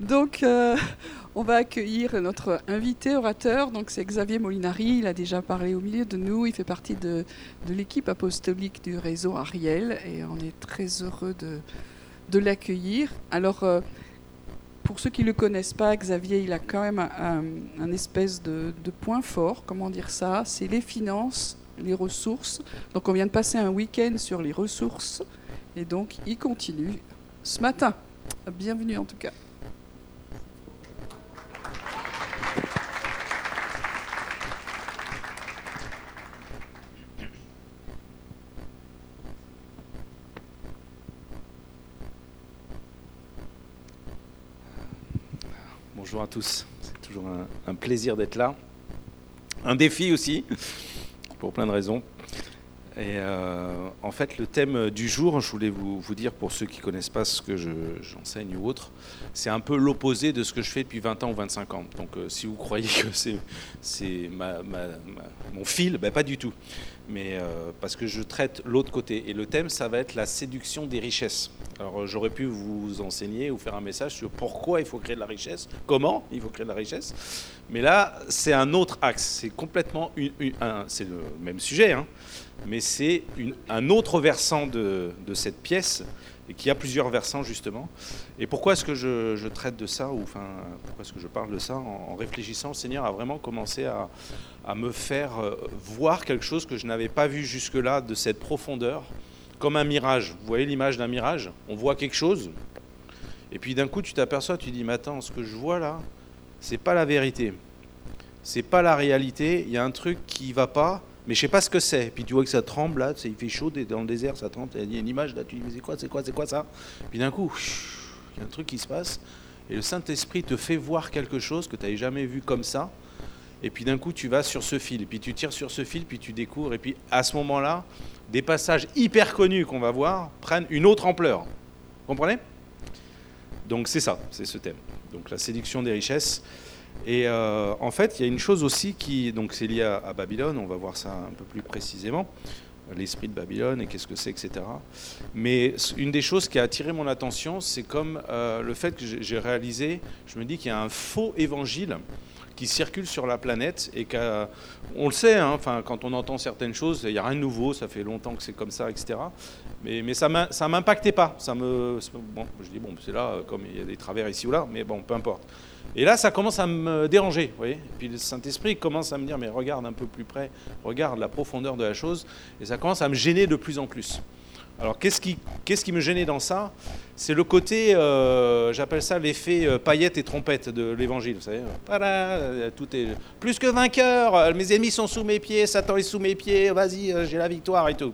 Donc, euh, on va accueillir notre invité orateur. Donc, c'est Xavier Molinari. Il a déjà parlé au milieu de nous. Il fait partie de, l'équipe apostolique du réseau Ariel et on est très heureux de, l'accueillir. Alors, euh, pour ceux qui ne le connaissent pas, Xavier, il a quand même un, espèce de, de, point fort. Comment dire ça? C'est les finances, les ressources. Donc, on vient de passer un week-end sur les ressources et donc il continue ce matin. Bienvenue en tout cas. Bonjour à tous. C'est toujours un, plaisir d'être là. Un défi aussi, pour plein de raisons. Et euh, en fait, le thème du jour, je voulais vous, dire pour ceux qui ne connaissent pas ce que j'enseigne ou autre, c'est un peu l'opposé de ce que je fais depuis 20 ans ou 25 ans. Donc euh, si vous croyez que c'est mon fil, ben, pas du tout. Mais euh, parce que je traite l'autre côté. Et le thème, ça va être la séduction des richesses. Alors euh, j'aurais pu vous enseigner ou faire un message sur pourquoi il faut créer de la richesse, comment il faut créer de la richesse. Mais là, c'est un autre axe. C'est complètement c'est le même sujet, hein, mais c'est un autre versant de, cette pièce et qui a plusieurs versants justement. Et pourquoi est-ce que je, traite de ça ou enfin pourquoi est-ce que je parle de ça en, réfléchissant, le Seigneur a vraiment commencé à, me faire euh, voir quelque chose que je n'avais pas vu jusque-là de cette profondeur comme un mirage. Vous voyez l'image d'un mirage? On voit quelque chose, et puis d'un coup tu t'aperçois, tu dis, mais attends, ce que je vois là, c'est pas la vérité, c'est pas la réalité. Il y a un truc qui va pas, mais je sais pas ce que c'est. Puis tu vois que ça tremble là, il fait chaud dans le désert, ça tremble. Il y a une image là, tu dis, mais c'est quoi, c'est quoi, c'est quoi ça? Puis d'un coup, il y a un truc qui se passe, et le Saint Esprit te fait voir quelque chose que tu n'avais jamais vu comme ça. Et puis d'un coup, tu vas sur ce fil, puis tu tires sur ce fil, puis tu découvres, et puis à ce moment-là, des passages hyper connus qu'on va voir prennent une autre ampleur. Vous comprenez? Donc c'est ça, c'est ce thème. Donc la séduction des richesses. Et euh, en fait, il y a une chose aussi qui, donc c'est lié à, Babylone, on va voir ça un peu plus précisément, l'esprit de Babylone et qu'est-ce que c'est, etc. Mais une des choses qui a attiré mon attention, c'est comme euh, le fait que j'ai réalisé, je me dis qu'il y a un faux évangile qui circule sur la planète et qu'on le sait, hein, enfin, quand on entend certaines choses, il n'y a rien de nouveau, ça fait longtemps que c'est comme ça, etc. Mais, mais ça ne m'impactait pas. Ça me, bon, je dis, bon, c'est là, comme il y a des travers ici ou là, mais bon, peu importe. Et là, ça commence à me déranger, vous voyez. Et puis le Saint-Esprit commence à me dire, mais regarde un peu plus près, regarde la profondeur de la chose, et ça commence à me gêner de plus en plus. Alors qu'est-ce qui, qu'est-ce qui me gênait dans ça? C'est le côté, euh, j'appelle ça l'effet euh, paillette et trompette de l'évangile. Vous savez, voilà, tout est plus que vainqueur, euh, mes ennemis sont sous mes pieds, Satan est sous mes pieds, vas-y, j'ai la victoire et tout.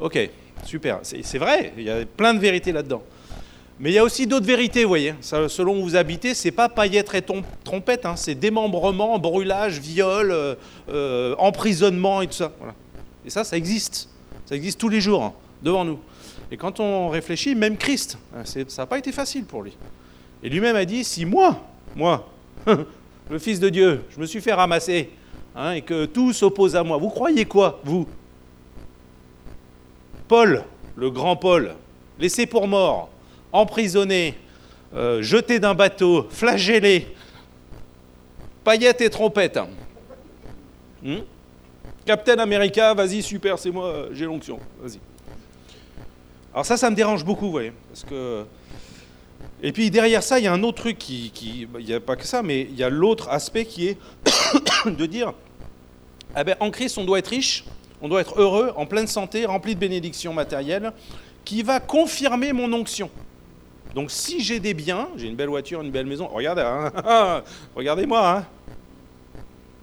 Ok, super, c'est, vrai, il y a plein de vérités là-dedans. Mais il y a aussi d'autres vérités, vous voyez. selon où vous habitez, c'est pas paillettes et trompette, hein, c'est démembrement, brûlage, viol, emprisonnement et tout ça. Et ça, ça existe. Ça existe tous les jours. Hein devant nous. Et quand on réfléchit, même Christ, hein, ça n'a pas été facile pour lui. Et lui-même a dit, si moi, moi, le Fils de Dieu, je me suis fait ramasser, et que tout s'oppose à moi, vous croyez quoi, vous? Paul, le grand Paul, laissé pour mort, emprisonné, euh, jeté d'un bateau, flagellé, paillettes et trompettes. Hmm Captain America, vas-y, super, c'est moi, j'ai l'onction, vas-y. Alors ça, ça me dérange beaucoup, vous voyez, parce que... Et puis derrière ça, il y a un autre truc qui... Il n'y a pas que ça, mais il y a l'autre aspect qui est de dire, eh ben, en Christ, on doit être riche, on doit être heureux, en pleine santé, rempli de bénédictions matérielles, qui va confirmer mon onction. Donc si j'ai des biens, j'ai une belle voiture, une belle maison, regardez, hein, regardez-moi, hein.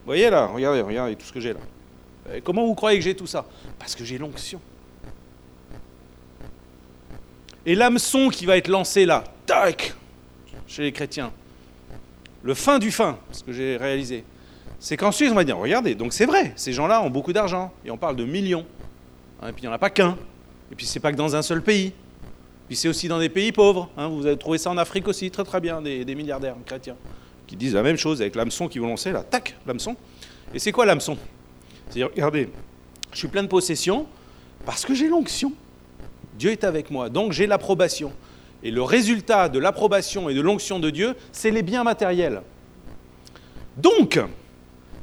Vous voyez là, regardez, regardez tout ce que j'ai là. comment vous croyez que j'ai tout ça? Parce que j'ai l'onction. Et l'hameçon qui va être lancé là, tac, chez les chrétiens, le fin du fin, ce que j'ai réalisé, c'est qu'ensuite on va dire, regardez, donc c'est vrai, ces gens-là ont beaucoup d'argent, et on parle de millions, hein, et puis il n'y en a pas qu'un, et puis c'est pas que dans un seul pays, puis c'est aussi dans des pays pauvres, hein, vous avez trouvé ça en Afrique aussi, très très bien, des, milliardaires chrétiens, qui disent la même chose avec l'hameçon qui vont lancer là, tac, l'hameçon. Et c'est quoi l'hameçon? C'est regardez, je suis plein de possession parce que j'ai l'onction. Dieu est avec moi, donc j'ai l'approbation. Et le résultat de l'approbation et de l'onction de Dieu, c'est les biens matériels. Donc,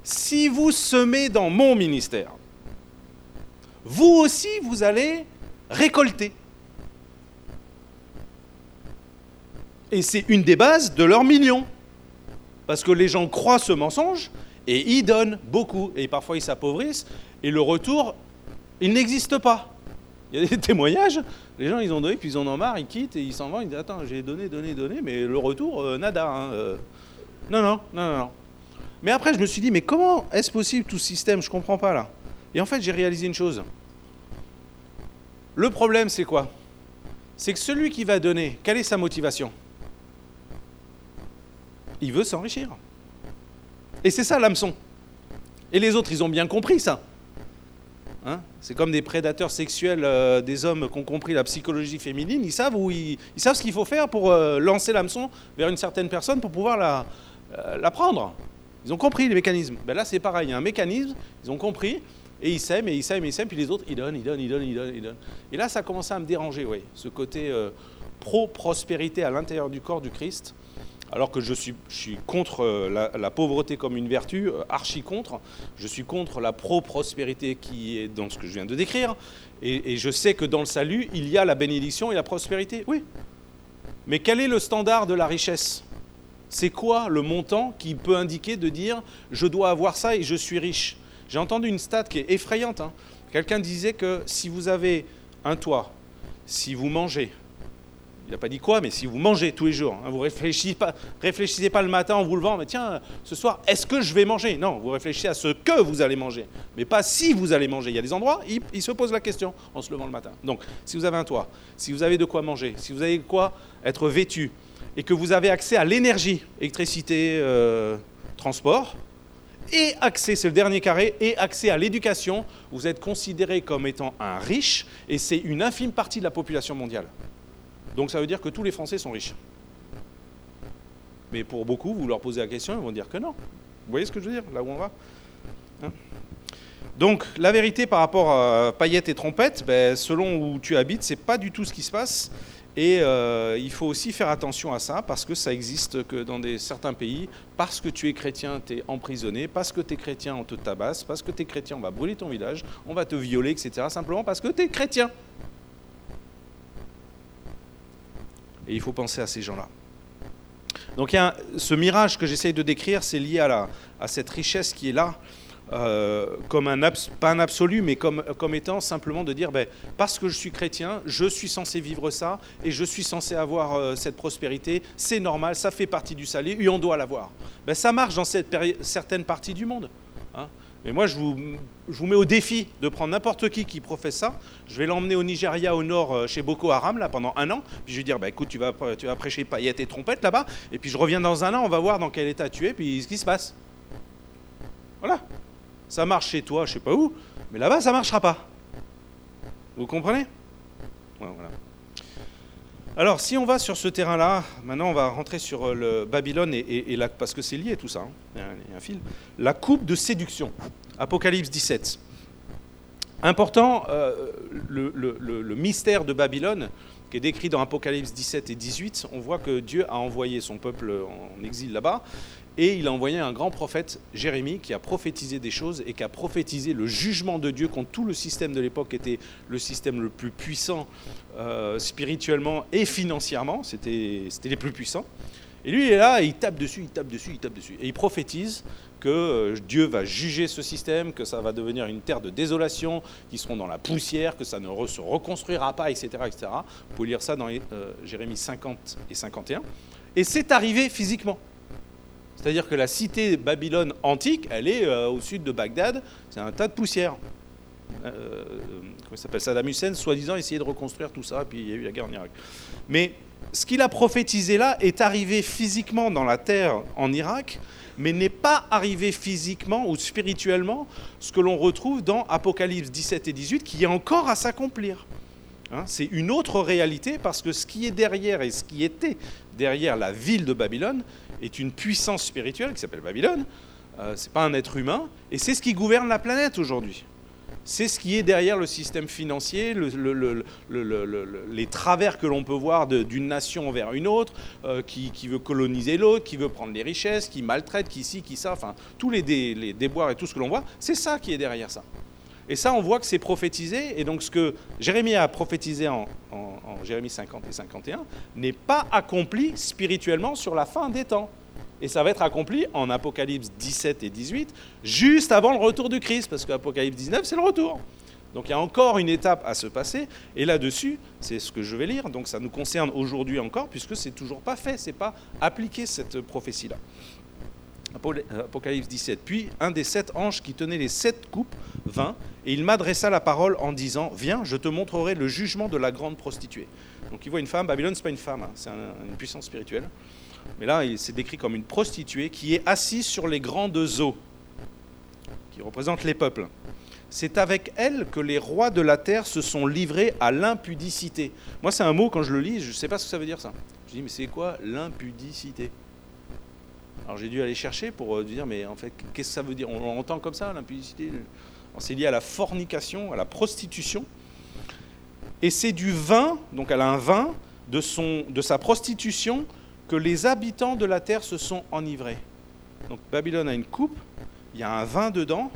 si vous semez dans mon ministère, vous aussi, vous allez récolter. Et c'est une des bases de leur million. Parce que les gens croient ce mensonge et ils donnent beaucoup. Et parfois ils s'appauvrissent et le retour, il n'existe pas. Il y a des témoignages, les gens ils ont donné, puis ils en ont marre, ils quittent et ils s'en vont, ils disent Attends, j'ai donné, donné, donné, mais le retour, euh, nada. Hein, euh. Non, non, non, non. Mais après, je me suis dit Mais comment est-ce possible tout ce système? Je comprends pas là. Et en fait, j'ai réalisé une chose. Le problème, c'est quoi? C'est que celui qui va donner, quelle est sa motivation? Il veut s'enrichir. Et c'est ça l'hameçon. Et les autres, ils ont bien compris ça. Hein? C'est comme des prédateurs sexuels euh, des hommes qui ont compris la psychologie féminine. Ils savent, où ils, savent ce qu'il faut faire pour euh, lancer l'hameçon vers une certaine personne pour pouvoir la, euh, prendre. Ils ont compris les mécanismes. Ben là, c'est pareil. Il y a un mécanisme, ils ont compris. Et ils s'aiment, et ils s'aiment, et ils s'aiment, puis les autres, ils donnent, ils donnent, ils donnent, ils donnent, ils donnent. Et là, ça a commencé à me déranger, oui, ce côté pro-prospérité à l'intérieur du corps du Christ, alors que je suis, contre euh, la, pauvreté comme une vertu, euh, archi contre. Je suis contre la pro-prospérité qui est dans ce que je viens de décrire. Et, et je sais que dans le salut, il y a la bénédiction et la prospérité, oui. Mais quel est le standard de la richesse? C'est quoi le montant qui peut indiquer de dire je dois avoir ça et je suis riche? J'ai entendu une stat qui est effrayante. Hein. Quelqu'un disait que si vous avez un toit, si vous mangez, il n'a pas dit quoi, mais si vous mangez tous les jours, hein, vous ne réfléchissez pas, le matin en vous levant, mais tiens, ce soir, est-ce que je vais manger? Non, vous réfléchissez à ce que vous allez manger, mais pas si vous allez manger. Il y a des endroits, ils se posent la question en se levant le matin. Donc, si vous avez un toit, si vous avez de quoi manger, si vous avez de quoi être vêtu, et que vous avez accès à l'énergie, électricité, euh, transport, et accès, c'est le dernier carré, et accès à l'éducation, vous êtes considéré comme étant un riche, et c'est une infime partie de la population mondiale. Donc ça veut dire que tous les Français sont riches. Mais pour beaucoup, vous leur posez la question, ils vont dire que non. Vous voyez ce que je veux dire, là où on va hein? Donc la vérité par rapport à paillettes et trompettes, ben, selon où tu habites, c'est pas du tout ce qui se passe. Et euh, il faut aussi faire attention à ça parce que ça existe que dans des, certains pays. Parce que tu es chrétien, tu es emprisonné. Parce que tu es chrétien, on te tabasse. Parce que tu es chrétien, on va brûler ton village. On va te violer, etc. Simplement parce que tu es chrétien. Et il faut penser à ces gens-là. Donc ce mirage que j'essaye de décrire, c'est lié à, cette richesse qui est là. Euh, comme un pas un absolu, mais comme, comme étant simplement de dire, ben, parce que je suis chrétien, je suis censé vivre ça, et je suis censé avoir euh, cette prospérité, c'est normal, ça fait partie du salut, et on doit l'avoir. Ben, ça marche dans certaines parties du monde. Mais moi, je vous, je vous, mets au défi de prendre n'importe qui qui professe ça. Je vais l'emmener au Nigeria, au nord, euh, chez Boko Haram, là, pendant un an. Puis je vais dire, bah, écoute, tu vas, tu vas prêcher paillettes et trompettes là-bas. Et puis je reviens dans un an, on va voir dans quel état tu es, puis ce qui se passe. Voilà. Ça marche chez toi, je sais pas où, mais là-bas, ça marchera pas. Vous comprenez? Alors, si on va sur ce terrain-là, maintenant on va rentrer sur euh, Babylone, et, parce que c'est lié tout ça, hein. il, y a un, fil. La coupe de séduction, Apocalypse 17. Important, euh, le, mystère de Babylone, qui est décrit dans Apocalypse 17 et 18, on voit que Dieu a envoyé son peuple en exil là-bas, et il a envoyé un grand prophète, Jérémie, qui a prophétisé des choses et qui a prophétisé le jugement de Dieu contre tout le système de l'époque, était le système le plus puissant euh, spirituellement et financièrement. C'était les plus puissants. Et lui, il est là, et il tape dessus, il tape dessus, il tape dessus. Et il prophétise que euh, Dieu va juger ce système, que ça va devenir une terre de désolation, qu'ils seront dans la poussière, que ça ne se reconstruira pas, etc. etc. Vous pouvez lire ça dans euh, Jérémie 50 et 51. Et c'est arrivé physiquement. C'est-à-dire que la cité Babylone antique, elle est euh, au sud de Bagdad, c'est un tas de poussière. Euh, comment s'appelle Saddam Hussein, soi-disant, essayait de reconstruire tout ça, puis il y a eu la guerre en Irak. Mais ce qu'il a prophétisé là est arrivé physiquement dans la terre en Irak, mais n'est pas arrivé physiquement ou spirituellement ce que l'on retrouve dans Apocalypse 17 et 18, qui est encore à s'accomplir. Hein, c'est une autre réalité parce que ce qui est derrière et ce qui était derrière la ville de Babylone, est une puissance spirituelle qui s'appelle Babylone. Euh, ce n'est pas un être humain. Et c'est ce qui gouverne la planète aujourd'hui. c'est ce qui est derrière le système financier, les travers que l'on peut voir d'une nation envers une autre, euh, qui, veut coloniser l'autre, qui veut prendre les richesses, qui maltraite, qui ci, qui ça, enfin, tous les, déboires et tout ce que l'on voit, c'est ça qui est derrière ça. Et ça, on voit que c'est prophétisé, et donc ce que Jérémie a prophétisé en, Jérémie 50 et 51 n'est pas accompli spirituellement sur la fin des temps et ça va être accompli en Apocalypse 17 et 18, juste avant le retour du Christ, parce qu'Apocalypse 19, c'est le retour. Donc il y a encore une étape à se passer, et là-dessus, c'est ce que je vais lire, donc ça nous concerne aujourd'hui encore, puisque c'est toujours pas fait, c'est pas appliqué cette prophétie-là. Apocalypse 17. Puis un des sept anges qui tenait les sept coupes vint, et il m'adressa la parole en disant Viens, je te montrerai le jugement de la grande prostituée. Donc il voit une femme, Babylone, c'est pas une femme, hein, c'est une puissance spirituelle. Mais là, il s'est décrit comme une prostituée qui est assise sur les grandes eaux, qui représentent les peuples. C'est avec elle que les rois de la terre se sont livrés à l'impudicité. Moi, c'est un mot, quand je le lis, je ne sais pas ce que ça veut dire ça. Je dis, mais c'est quoi l'impudicité? Alors j'ai dû aller chercher pour euh, dire, mais en fait, qu'est-ce que ça veut dire? On l'entend comme ça, l'impudicité? C'est lié à la fornication, à la prostitution. Et c'est du vin, donc elle a un vin, de, son, de sa prostitution que les habitants de la terre se sont enivrés. Donc Babylone a une coupe, il y a un vin dedans,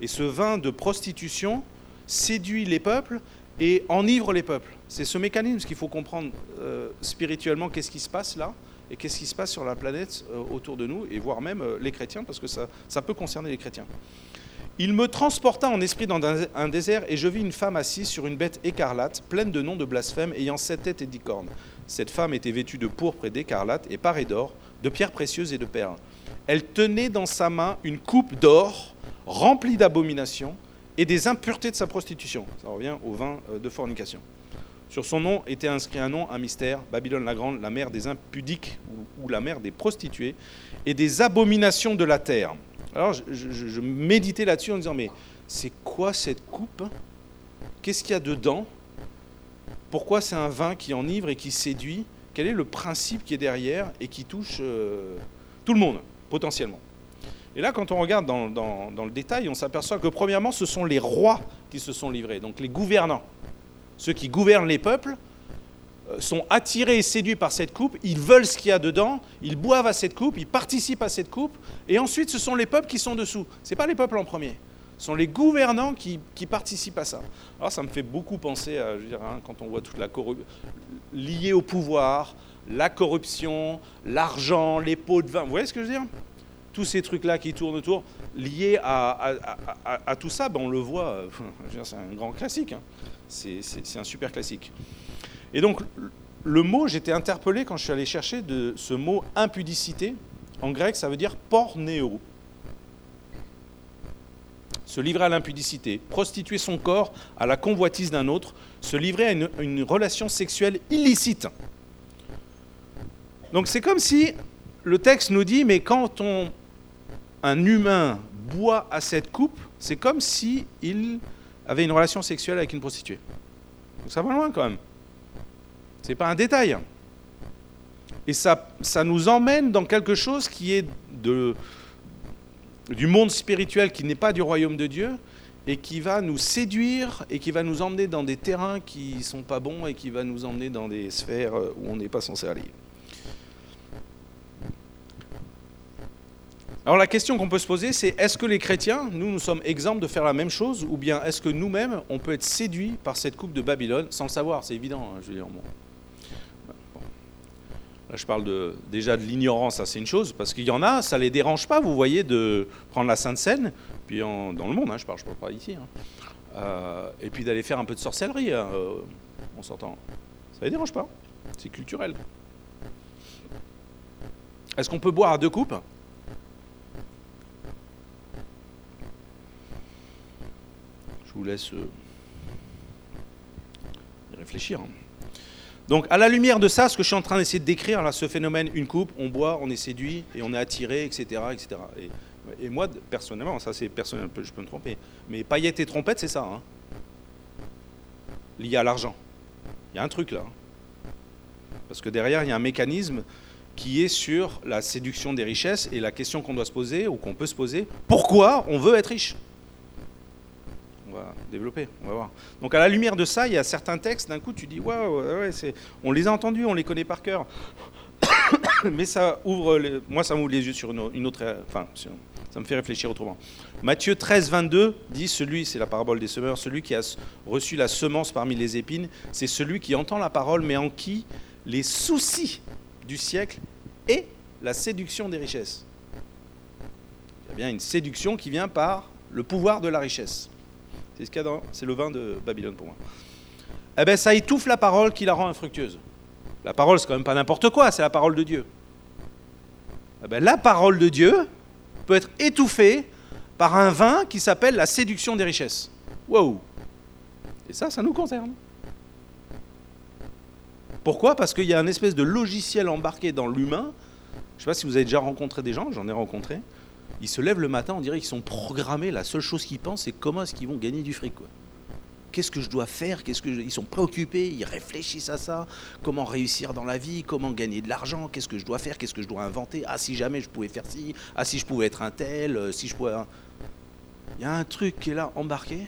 et ce vin de prostitution séduit les peuples et enivre les peuples. C'est ce mécanisme qu'il faut comprendre euh, spirituellement, qu'est-ce qui se passe là, et qu'est-ce qui se passe sur la planète euh, autour de nous, et voire même euh, les chrétiens, parce que ça, peut concerner les chrétiens. Il me transporta en esprit dans un désert, et je vis une femme assise sur une bête écarlate, pleine de noms de blasphème, ayant sept têtes et dix cornes. Cette femme était vêtue de pourpre et d'écarlate et parée d'or, de pierres précieuses et de perles. Elle tenait dans sa main une coupe d'or remplie d'abominations et des impuretés de sa prostitution. Ça revient au vin euh, de fornication. Sur son nom était inscrit un nom, un mystère, Babylone la Grande, la mère des impudiques ou, la mère des prostituées et des abominations de la terre. Alors je, méditais là-dessus en disant, mais c'est quoi cette coupe? Qu'est-ce qu'il y a dedans? Pourquoi c'est un vin qui enivre et qui séduit? Quel est le principe qui est derrière et qui touche euh, tout le monde, potentiellement? Et là, quand on regarde dans, le détail, on s'aperçoit que premièrement, ce sont les rois qui se sont livrés, donc les gouvernants. Ceux qui gouvernent les peuples euh, sont attirés et séduits par cette coupe, ils veulent ce qu'il y a dedans, ils boivent à cette coupe, ils participent à cette coupe, et ensuite ce sont les peuples qui sont dessous. Ce n'est pas les peuples en premier sont les gouvernants qui, participent à ça. Alors ça me fait beaucoup penser à, hein, quand on voit toute la corruption liée au pouvoir, la corruption, l'argent, les pots de vin. Vous voyez ce que je veux dire? Tous ces trucs-là qui tournent autour, liés à, tout ça, ben on le voit, euh, c'est un grand classique. Hein. C'est un super classique. Et donc, le mot, j'étais interpellé quand je suis allé chercher de ce mot impudicité. En grec, ça veut dire pornéo se livrer à l'impudicité, prostituer son corps à la convoitise d'un autre, se livrer à une, relation sexuelle illicite. Donc c'est comme si le texte nous dit, mais quand un humain boit à cette coupe, c'est comme si il avait une relation sexuelle avec une prostituée. ça va loin quand même. C'est pas un détail. Et ça, ça nous emmène dans quelque chose qui est du monde spirituel qui n'est pas du royaume de Dieu et qui va nous séduire et qui va nous emmener dans des terrains qui ne sont pas bons et qui va nous emmener dans des sphères où on n'est pas censé aller. Alors la question qu'on peut se poser, c'est est-ce que les chrétiens, nous, nous sommes exemples de faire la même chose, ou bien est-ce que nous-mêmes, on peut être séduits par cette coupe de Babylone, sans le savoir, c'est évident, hein, je dire, je parle de, déjà de l'ignorance, ça c'est une chose, parce qu'il y en a, ça ne les dérange pas, vous voyez, de prendre la Sainte Seine, puis dans le monde, hein, je parle, je parle pas ici, hein, euh, et puis d'aller faire un peu de sorcellerie, hein, euh, on s'entend. Ça ne les dérange pas, c'est culturel. Est-ce qu'on peut boire à deux coupes? Je vous laisse euh, réfléchir. Donc, à la lumière de ça, ce que je suis en train d'essayer de décrire, là, ce phénomène, une coupe, on boit, on est séduit et on est attiré, etc. etc. Et, moi, personnellement, ça c'est personnel, je peux me tromper, mais paillettes et trompettes, c'est ça. Hein. lié à l'argent. Il y a un truc là. Parce que derrière, il y a un mécanisme qui est sur la séduction des richesses et la question qu'on doit se poser ou qu'on peut se poser, pourquoi on veut être riche? On va, développer, on va voir. Donc à la lumière de ça, il y a certains textes, d'un coup tu dis, waouh, on les a entendus, on les connaît par cœur. Mais ça ouvre, moi ça m'ouvre les yeux sur une, autre, enfin, ça me fait réfléchir autrement. Matthieu 13, 22 dit, celui, c'est la parabole des semeurs, celui qui a reçu la semence parmi les épines, c'est celui qui entend la parole, mais en qui les soucis du siècle et la séduction des richesses. Il y a bien une séduction qui vient par le pouvoir de la richesse. C'est le vin de Babylone pour moi. Eh bien, ça étouffe la parole qui la rend infructueuse. La parole, c'est quand même pas n'importe quoi, c'est la parole de Dieu. Eh bien, la parole de Dieu peut être étouffée par un vin qui s'appelle la séduction des richesses. Wow Et ça, ça nous concerne. Pourquoi? Parce qu'il y a un espèce de logiciel embarqué dans l'humain. Je ne sais pas si vous avez déjà rencontré des gens, j'en ai rencontré. Ils se lèvent le matin, on dirait qu'ils sont programmés. La seule chose qu'ils pensent, c'est comment est-ce qu'ils vont gagner du fric. Qu'est-ce que je dois faire? Qu'est-ce que Ils sont préoccupés, ils réfléchissent à ça. Comment réussir dans la vie? Comment gagner de l'argent? Qu'est-ce que je dois faire? Qu'est-ce que je dois inventer? Ah, si jamais je pouvais faire ci. Ah, si je pouvais être un tel. Euh, si je pouvais. Il y a un truc qui est là, embarqué.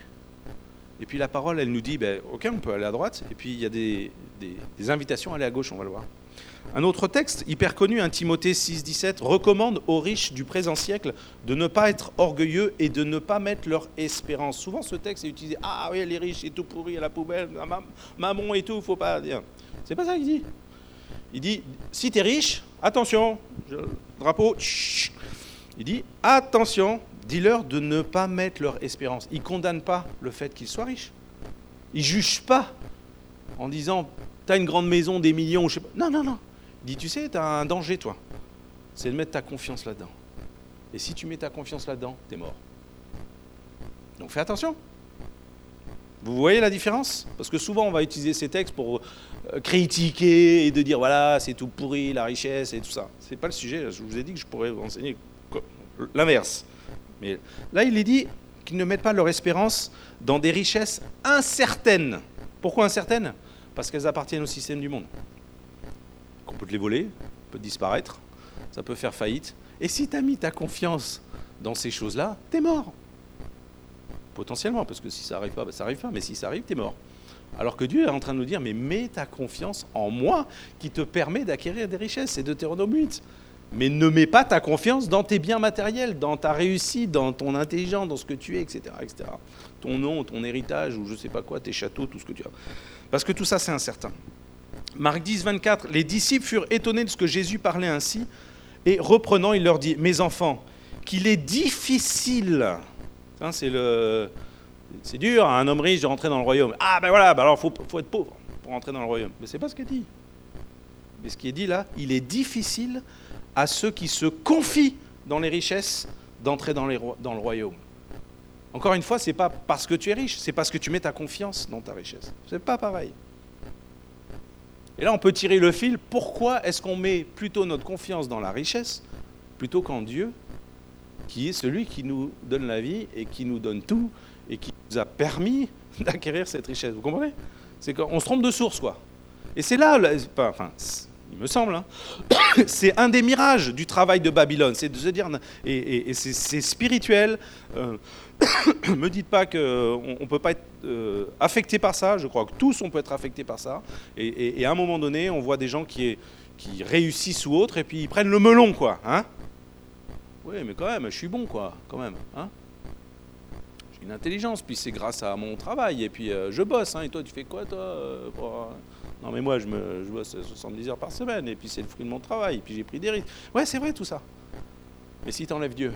Et puis la parole, elle nous dit, ben, ok, on peut aller à droite. Et puis il y a des invitations à aller à gauche, on va le voir. Un autre texte hyper connu, un Timothée 6,17, recommande aux riches du présent siècle de ne pas être orgueilleux et de ne pas mettre leur espérance. Souvent, ce texte est utilisé Ah oui, les riches, c'est tout pourri à la poubelle, maman et tout, faut pas dire. C'est pas ça qu'il dit. Il dit Si tu riche, attention, drapeau, il dit Attention, dis-leur de ne pas mettre leur espérance. Il ne condamne pas le fait qu'ils soient riches. Il ne juge pas en disant Tu as une grande maison, des millions, je sais pas. Non, non, non. Il dit, tu sais, tu as un danger, toi. C'est de mettre ta confiance là-dedans. Et si tu mets ta confiance là-dedans, tu es mort. Donc fais attention. Vous voyez la différence? Parce que souvent, on va utiliser ces textes pour euh, critiquer et de dire, voilà, c'est tout pourri, la richesse et tout ça. Ce n'est pas le sujet. Je vous ai dit que je pourrais vous enseigner l'inverse. Mais là, il est dit qu'ils ne mettent pas leur espérance dans des richesses incertaines. Pourquoi incertaines? Parce qu'elles appartiennent au système du monde peut te les voler, peut disparaître, ça peut faire faillite. Et si tu as mis ta confiance dans ces choses-là, tu es mort. Potentiellement, parce que si ça n'arrive pas, ben, ça n'arrive pas, mais si ça arrive, tu es mort. Alors que Dieu est en train de nous dire, mais mets ta confiance en moi qui te permet d'acquérir des richesses, c'est Deutéronome 8. Mais ne mets pas ta confiance dans tes biens matériels, dans ta réussite, dans ton intelligence, dans ce que tu es, etc. etc. Ton nom, ton héritage, ou je ne sais pas quoi, tes châteaux, tout ce que tu as. Parce que tout ça, c'est incertain. Marc 10, 24, les disciples furent étonnés de ce que Jésus parlait ainsi, et reprenant, il leur dit, mes enfants, qu'il est difficile, hein, c'est dur à un homme riche de rentrer dans le royaume. Ah ben voilà, ben alors il faut, faut, être pauvre pour rentrer dans le royaume. Mais c'est pas ce qu'il dit. Mais ce qui est dit là, il est difficile à ceux qui se confient dans les richesses d'entrer dans, dans le royaume. Encore une fois, c'est pas parce que tu es riche, c'est parce que tu mets ta confiance dans ta richesse. C'est pas pareil. Et là, on peut tirer le fil. Pourquoi est-ce qu'on met plutôt notre confiance dans la richesse plutôt qu'en Dieu, qui est celui qui nous donne la vie et qui nous donne tout et qui nous a permis d'acquérir cette richesse Vous comprenez? C'est qu'on se trompe de source, quoi. Et c'est là, enfin, il me semble, hein, c'est un des mirages du travail de Babylone, c'est de se dire, et, c'est spirituel. Euh, me dites pas qu'on ne peut pas être euh, affecté par ça, je crois que tous on peut être affecté par ça. Et, à un moment donné, on voit des gens qui, réussissent ou autres, et puis ils prennent le melon, quoi. Hein oui, mais quand même, je suis bon, quoi, quand même. Hein J'ai une intelligence, puis c'est grâce à mon travail, et puis euh, je bosse, hein, et toi tu fais quoi, toi euh, Non, mais moi je, me, bosse 70 heures par semaine, et puis c'est le fruit de mon travail, et puis j'ai pris des risques. Ouais, c'est vrai tout ça. Mais si tu Dieu,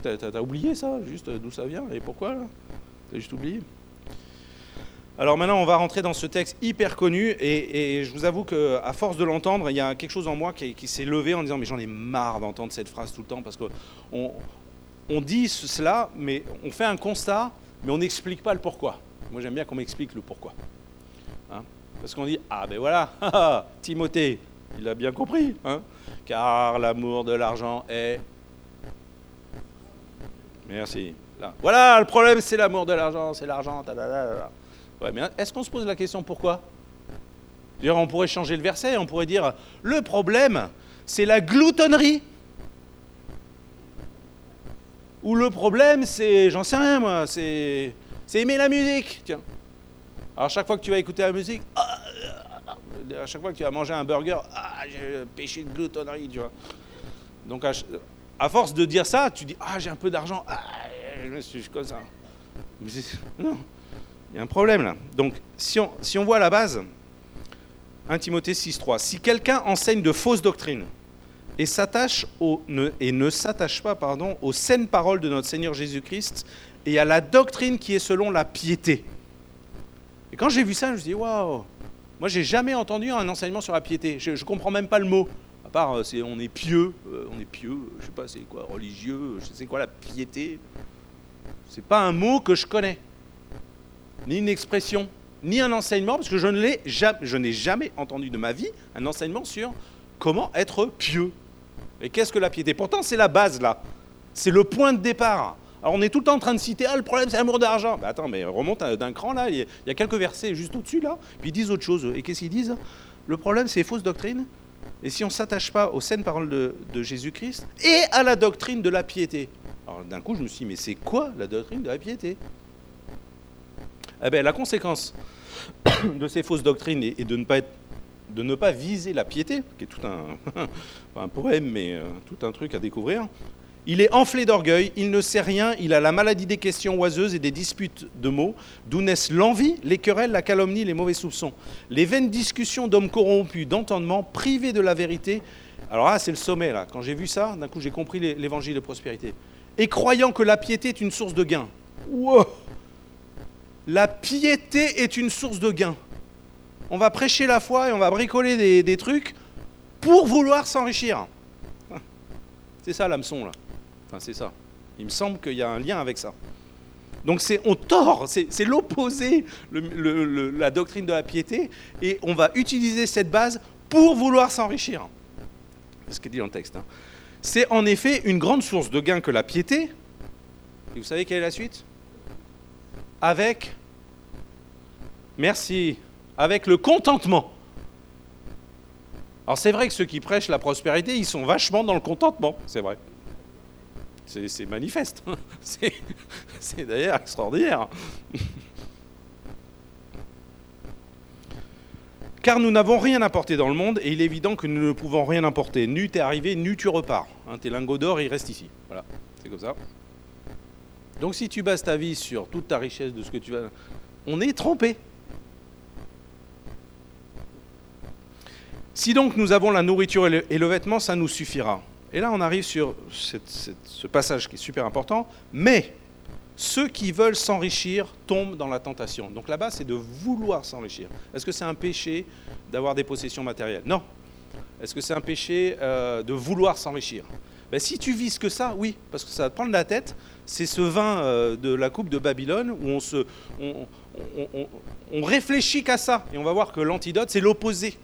T'as oublié ça, juste d'où ça vient et pourquoi là T'as juste oublié alors maintenant, on va rentrer dans ce texte hyper connu et, je vous avoue qu'à force de l'entendre, il y a quelque chose en moi qui, s'est levé en disant mais j'en ai marre d'entendre cette phrase tout le temps parce qu'on on dit cela, mais on fait un constat, mais on n'explique pas le pourquoi. Moi j'aime bien qu'on m'explique le pourquoi. Hein parce qu'on dit ah ben voilà, Timothée, il a bien compris, hein car l'amour de l'argent est Merci. Voilà, le problème, c'est l'amour de l'argent, c'est l'argent. Est-ce qu'on se pose la question pourquoi? On pourrait changer le verset, on pourrait dire le problème, c'est la gloutonnerie. Ou le problème, c'est, j'en sais rien moi, c'est, c'est aimer la musique. Tiens. Alors, chaque fois que tu vas écouter la musique, ah, à chaque fois que tu vas manger un burger, ah, j'ai péché de gloutonnerie, tu vois. Donc, à, force de dire ça, tu dis, ah, j'ai un peu d'argent, ah, je me suis comme ça. non, il y a un problème là. Donc, si on, si on voit la base, 1 Timothée 6.3, si quelqu'un enseigne de fausses doctrines et, s'attache ne, s'attache pas pardon, aux saines paroles de notre Seigneur Jésus-Christ et à la doctrine qui est selon la piété. Et quand j'ai vu ça, je me suis dit, waouh, moi j'ai jamais entendu un enseignement sur la piété. Je ne comprends même pas le mot. Euh, on est pieux, euh, on est pieux, je sais pas, c'est quoi, religieux, je sais quoi la piété. C'est pas un mot que je connais, ni une expression, ni un enseignement, parce que je ne n'ai jamais entendu de ma vie un enseignement sur comment être pieux. Et qu'est-ce que la piété? Pourtant, c'est la base là. C'est le point de départ. Alors on est tout le temps en train de citer Ah, le problème c'est l'amour d'argent. Mais attends, mais remonte d'un cran là, il y a quelques versets juste au-dessus là, puis ils disent autre chose. Et qu'est-ce qu'ils disent? Le problème c'est les fausses doctrines. Et si on ne s'attache pas aux saines paroles de, Jésus-Christ et à la doctrine de la piété. Alors d'un coup je me suis dit Mais c'est quoi la doctrine de la piété? Eh bien, la conséquence de ces fausses doctrines est de ne pas de ne pas viser la piété, qui est tout un, un poème, mais euh, tout un truc à découvrir. Il est enflé d'orgueil, il ne sait rien, il a la maladie des questions oiseuses et des disputes de mots, d'où naissent l'envie, les querelles, la calomnie, les mauvais soupçons. Les vaines discussions d'hommes corrompus, d'entendement, privés de la vérité. Alors là, c'est le sommet, là. Quand j'ai vu ça, d'un coup, j'ai compris l'évangile de prospérité. Et croyant que la piété est une source de gain. Wow la piété est une source de gain on va prêcher la foi et on va bricoler des, trucs pour vouloir s'enrichir. C'est ça l'hameçon, là. Enfin, c'est ça. Il me semble qu'il y a un lien avec ça. Donc c'est on tord, c'est l'opposé, la doctrine de la piété, et on va utiliser cette base pour vouloir s'enrichir. C'est ce qui est dit dans le texte. Hein. C'est en effet une grande source de gain que la piété. Et vous savez quelle est la suite? Avec. Merci avec le contentement. Alors c'est vrai que ceux qui prêchent la prospérité, ils sont vachement dans le contentement, c'est vrai. C'est manifeste. C'est d'ailleurs extraordinaire. Car nous n'avons rien apporté dans le monde et il est évident que nous ne pouvons rien apporter. Nu t'es arrivé, nu tu repars. Hein, tes lingots d'or, ils restent ici. Voilà, c'est comme ça. Donc si tu bases ta vie sur toute ta richesse de ce que tu vas... On est trompé. Si donc nous avons la nourriture et le, vêtement, ça nous suffira. Et là, on arrive sur ce passage qui est super important. Mais ceux qui veulent s'enrichir tombent dans la tentation. Donc là-bas, c'est de vouloir s'enrichir. Est-ce que c'est un péché d'avoir des possessions matérielles? Non. Est-ce que c'est un péché euh, de vouloir s'enrichir? Ben, Si tu vises que ça, oui, parce que ça va te prendre la tête. C'est ce vin euh, de la coupe de Babylone où on, se, on réfléchit qu'à ça. Et on va voir que l'antidote, c'est l'opposé.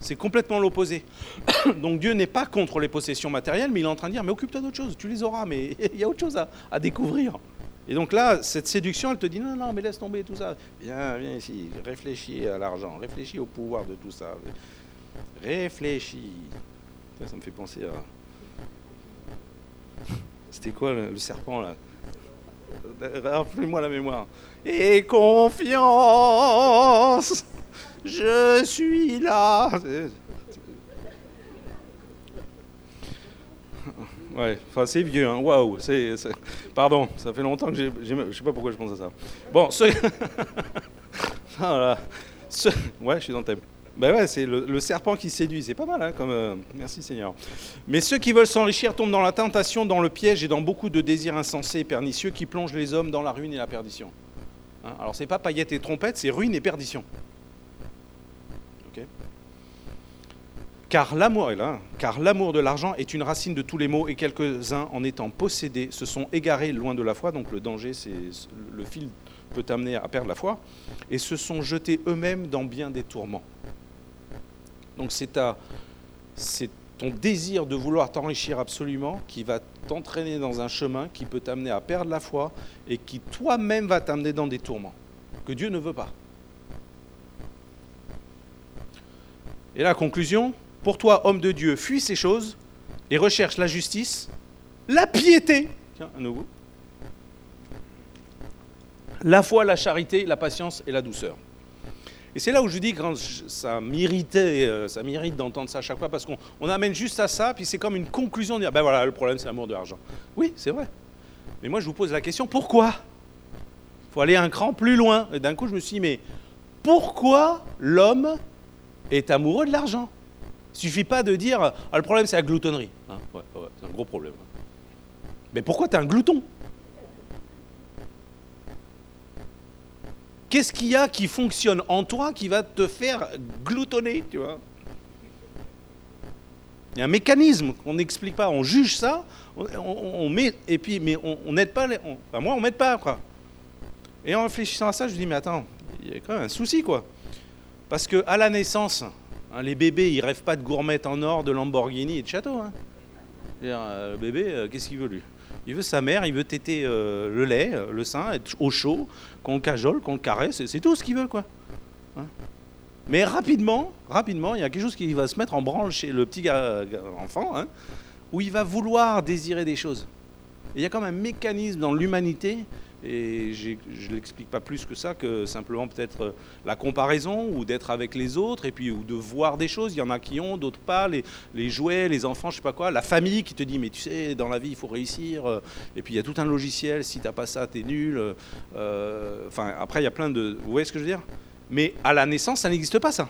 C'est complètement l'opposé. Donc Dieu n'est pas contre les possessions matérielles, mais il est en train de dire, mais occupe-toi d'autre chose, tu les auras, mais il y a autre chose à, découvrir. Et donc là, cette séduction, elle te dit, non, non, mais laisse tomber tout ça. Viens, viens ici, réfléchis à l'argent, réfléchis au pouvoir de tout ça. Réfléchis. Ça, me fait penser à... C'était quoi le, serpent là? Rappelez-moi la mémoire. Et confiance je suis là. Ouais, enfin c'est vieux, hein. Waouh, c'est, pardon, ça fait longtemps que j'ai, je sais pas pourquoi je pense à ça. Bon, ce... voilà. Ouais, je suis dans le thème. Ben ouais, c'est le, serpent qui séduit, c'est pas mal, hein, comme euh, merci Seigneur. Mais ceux qui veulent s'enrichir tombent dans la tentation, dans le piège et dans beaucoup de désirs insensés et pernicieux qui plongent les hommes dans la ruine et la perdition. Hein, alors c'est pas paillettes et trompettes, c'est ruine et perdition. Car l'amour de l'argent est une racine de tous les maux et quelques-uns en étant possédés se sont égarés loin de la foi. Donc le danger, c'est le fil peut t'amener à perdre la foi et se sont jetés eux-mêmes dans bien des tourments. Donc c'est c'est ton désir de vouloir t'enrichir absolument qui va t'entraîner dans un chemin qui peut t'amener à perdre la foi et qui toi-même va t'amener dans des tourments que Dieu ne veut pas. Et la conclusion, pour toi, homme de Dieu, fuis ces choses et recherche la justice, la piété Tiens, nouveau. La foi, la charité, la patience et la douceur. Et c'est là où je dis que ça m'irritait, euh, ça m'irrite d'entendre ça à chaque fois parce qu'on amène juste à ça, puis c'est comme une conclusion de dire ben voilà, le problème c'est l'amour de l'argent. Oui, c'est vrai. Mais moi je vous pose la question pourquoi? Il faut aller un cran plus loin. Et d'un coup je me suis dit mais pourquoi l'homme est amoureux de l'argent? Il suffit pas de dire ah, le problème c'est la gloutonnerie. Hein, c'est un gros problème. Mais pourquoi tu es un glouton? Qu'est-ce qu'il y a qui fonctionne en toi qui va te faire gloutonner, tu vois? Il y a un mécanisme qu'on n'explique pas. On juge ça, on, met, et puis, mais on n'aide pas. Les, enfin, moi, on m'aide pas, quoi. Et en réfléchissant à ça, je me dis, mais attends, il y a quand même un souci, quoi. Parce que à la naissance, hein, les bébés, ils rêvent pas de gourmettes en or, de Lamborghini et de château. Hein. Euh, le bébé, euh, qu'est-ce qu'il veut lui? Il veut sa mère, il veut téter euh, le lait, le sein, être au chaud, qu'on le cajole, qu'on le caresse, c'est tout ce qu'il veut, quoi. Hein? Mais rapidement, rapidement, il y a quelque chose qui va se mettre en branle chez le petit enfant, où il va vouloir désirer des choses. il y a comme un mécanisme dans l'humanité et je ne l'explique pas plus que ça, que simplement peut-être euh, la comparaison ou d'être avec les autres et puis ou de voir des choses. Il y en a qui ont, d'autres pas. Les, les, jouets, les enfants, je sais pas quoi. La famille qui te dit mais tu sais dans la vie il faut réussir. Euh, et puis il y a tout un logiciel. Si tu n'as pas ça tu es nul. Euh, enfin après il y a plein de. Vous voyez ce que je veux dire? Mais à la naissance ça n'existe pas ça.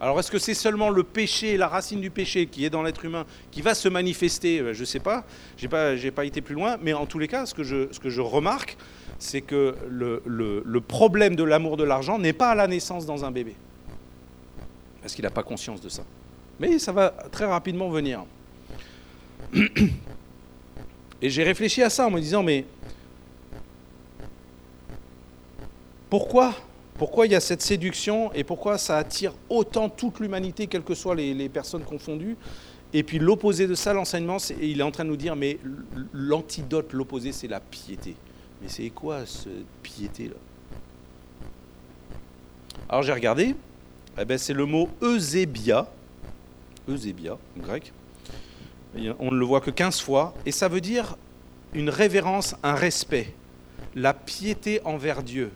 Alors est-ce que c'est seulement le péché, la racine du péché qui est dans l'être humain, qui va se manifester? Je ne sais pas, je n'ai pas, été plus loin, mais en tous les cas, ce que je, remarque, c'est que le, problème de l'amour de l'argent n'est pas à la naissance dans un bébé, parce qu'il n'a pas conscience de ça. Mais ça va très rapidement venir. Et j'ai réfléchi à ça en me disant, mais pourquoi pourquoi il y a cette séduction et pourquoi ça attire autant toute l'humanité, quelles que soient les, personnes confondues? Et puis l'opposé de ça, l'enseignement, il est en train de nous dire, mais l'antidote, l'opposé, c'est la piété. Mais c'est quoi cette piété-là? Alors j'ai regardé, eh ben, c'est le mot eusébia, eusébia en grec. On ne le voit que 15 fois, et ça veut dire une révérence, un respect, la piété envers Dieu.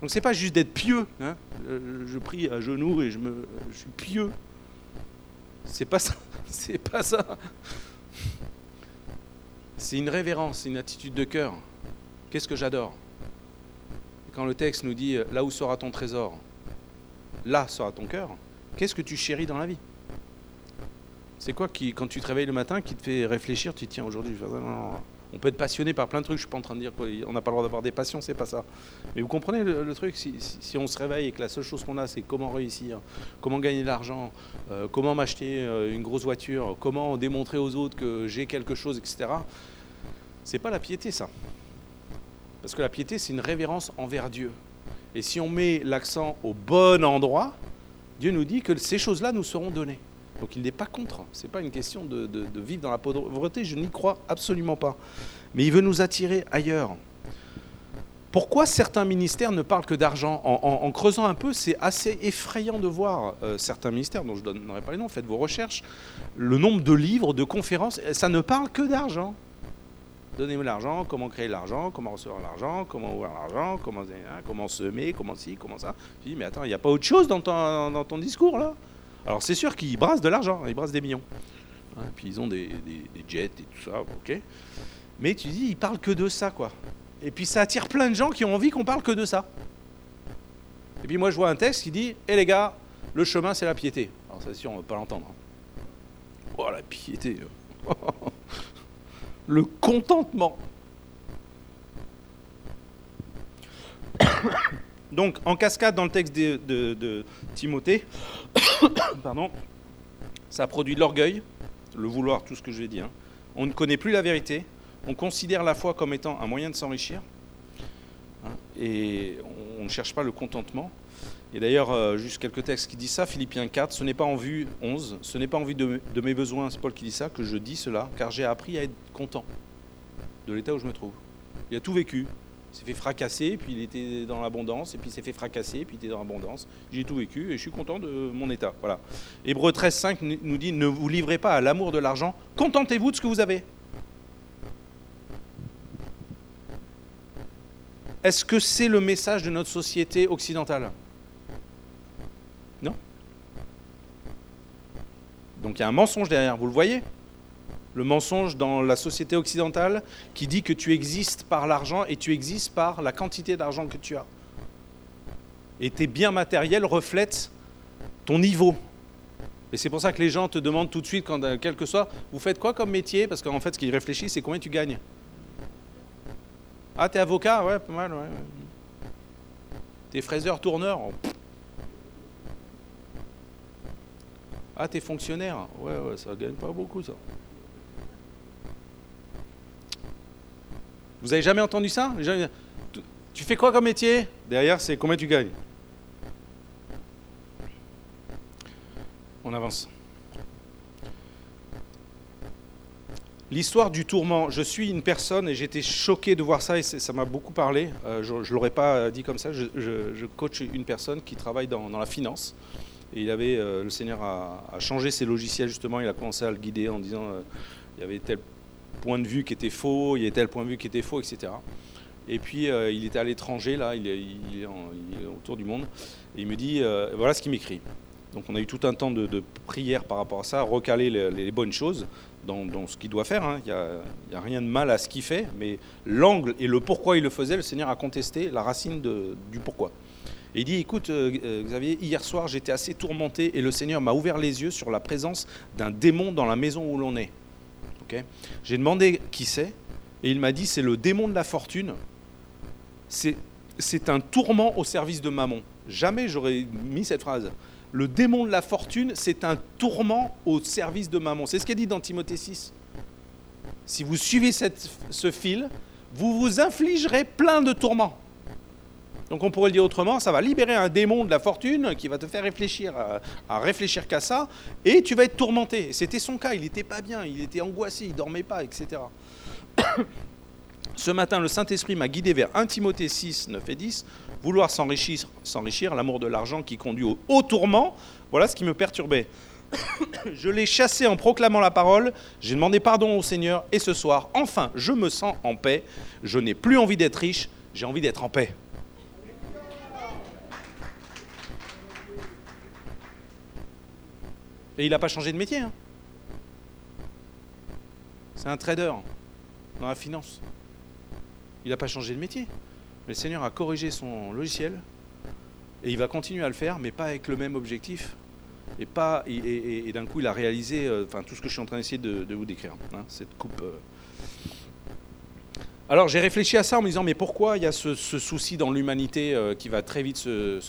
Donc c'est pas juste d'être pieux. Hein. Euh, je prie à genoux et je, me, suis pieux. C'est pas ça. C'est pas ça. C'est une révérence, une attitude de cœur. Qu'est-ce que j'adore? Quand le texte nous dit là où sera ton trésor, là sera ton cœur. Qu'est-ce que tu chéris dans la vie? C'est quoi qui, quand tu te réveilles le matin, qui te fait réfléchir Tu tiens aujourd'hui, je vais. On peut être passionné par plein de trucs. Je suis pas en train de dire qu'on n'a pas le droit d'avoir des passions, c'est pas ça. Mais vous comprenez le, truc si, on se réveille et que la seule chose qu'on a, c'est comment réussir, comment gagner de l'argent, euh, comment m'acheter euh, une grosse voiture, comment démontrer aux autres que j'ai quelque chose, etc. C'est pas la piété, ça. Parce que la piété, c'est une révérence envers Dieu. Et si on met l'accent au bon endroit, Dieu nous dit que ces choses-là nous seront données. Donc il n'est pas contre. Ce n'est pas une question de, vivre dans la pauvreté, je n'y crois absolument pas. Mais il veut nous attirer ailleurs. Pourquoi certains ministères ne parlent que d'argent en, creusant un peu, c'est assez effrayant de voir euh, certains ministères, dont je ne donnerai pas les noms, faites vos recherches, le nombre de livres, de conférences, ça ne parle que d'argent. Donnez-moi l'argent, comment créer l'argent, comment recevoir l'argent, comment ouvrir l'argent, comment, hein, comment semer, comment ci, comment ça. Je dis, mais attends, il n'y a pas autre chose dans ton discours là? Alors c'est sûr qu'ils brassent de l'argent, ils brassent des millions. Hein, puis ils ont des, jets et tout ça, ok. Mais tu dis, ils parlent que de ça, quoi. Et puis ça attire plein de gens qui ont envie qu'on parle que de ça. Et puis moi je vois un texte qui dit, hé eh, les gars, le chemin c'est la piété. Alors ça sûr, on ne va pas l'entendre. Hein. Oh la piété. le contentement. Donc, en cascade, dans le texte de, Timothée, pardon, ça produit de l'orgueil, le vouloir, tout ce que je vais dire. Hein. On ne connaît plus la vérité. On considère la foi comme étant un moyen de s'enrichir. Hein, et on ne cherche pas le contentement. Et d'ailleurs, euh, juste quelques textes qui disent ça. Philippiens 4, ce n'est pas en vue, 11, ce n'est pas en vue de, de mes besoins, c'est Paul qui dit ça, que je dis cela, car j'ai appris à être content de l'état où je me trouve. Il a tout vécu, s'est fait fracasser, puis il était dans l'abondance, et puis il s'est fait fracasser, puis il était dans l'abondance. J'ai tout vécu et je suis content de mon état. Voilà. Hébreu 13, 5 nous dit Ne vous livrez pas à l'amour de l'argent, contentez-vous de ce que vous avez. Est-ce que c'est le message de notre société occidentale? Non Donc il y a un mensonge derrière, vous le voyez? Le mensonge dans la société occidentale qui dit que tu existes par l'argent et tu existes par la quantité d'argent que tu as. Et tes biens matériels reflètent ton niveau. Et c'est pour ça que les gens te demandent tout de suite, quand, quel que soit, vous faites quoi comme métier? Parce qu'en fait, ce qu'ils réfléchissent, c'est combien tu gagnes. Ah, t'es avocat? Ouais, pas mal, ouais. T'es fraiseur, tourneur? Ah, t'es fonctionnaire? Ouais, ouais, ça gagne pas beaucoup, ça. Vous avez jamais entendu ça? Tu fais quoi comme métier? Derrière, c'est combien tu gagnes? On avance. L'histoire du tourment. Je suis une personne et j'étais choqué de voir ça et ça m'a beaucoup parlé. Euh, je ne l'aurais pas dit comme ça. Je, je, coach une personne qui travaille dans, la finance. Et il avait, euh, le Seigneur a, changé ses logiciels justement. Il a commencé à le guider en disant euh, il y avait tel point de vue qui était faux, il y avait tel point de vue qui était faux, etc. Et puis il était à l'étranger, là, il est, autour du monde. Et il me dit voilà ce qu'il m'écrit. Donc on a eu tout un temps de, prière par rapport à ça, recaler les bonnes choses dans, ce qu'il doit faire. Hein. Il n'y a, rien de mal à ce qu'il fait, mais l'angle et le pourquoi il le faisait, le Seigneur a contesté la racine du pourquoi. Et il dit, écoute euh, euh, Xavier, hier soir j'étais assez tourmenté et le Seigneur m'a ouvert les yeux sur la présence d'un démon dans la maison où l'on est. J'ai demandé qui c'est et il m'a dit, c'est le démon de la fortune. C'est un tourment au service de Mammon. Jamais j'aurais mis cette phrase le démon de la fortune, c'est un tourment au service de maman. C'est ce qu'elle dit dans Timothée 6. Si vous suivez ce fil, vous vous infligerez plein de tourments. Donc on pourrait le dire autrement, ça va libérer un démon de la fortune qui va te faire réfléchir à, réfléchir qu'à ça, et tu vas être tourmenté. C'était son cas, il n'était pas bien, il était angoissé, il dormait pas, etc. Ce matin, le Saint-Esprit m'a guidé vers 1 Timothée 6, 9 et 10 vouloir s'enrichir, s'enrichir, l'amour de l'argent qui conduit au, haut tourment, voilà ce qui me perturbait. je l'ai chassé en proclamant la parole, j'ai demandé pardon au Seigneur, et ce soir, enfin, je me sens en paix, je n'ai plus envie d'être riche, j'ai envie d'être en paix. Et il n'a pas changé de métier. Hein. C'est un trader dans la finance. Il n'a pas changé de métier le Seigneur a corrigé son logiciel et il va continuer à le faire, mais pas avec le même objectif. Et, pas, et, d'un coup, il a réalisé euh, enfin, tout ce que je suis en train d'essayer de, vous décrire, hein, cette coupe. Euh. Alors j'ai réfléchi à ça en me disant, mais pourquoi il y a ce, souci dans l'humanité euh, qui va très vite se...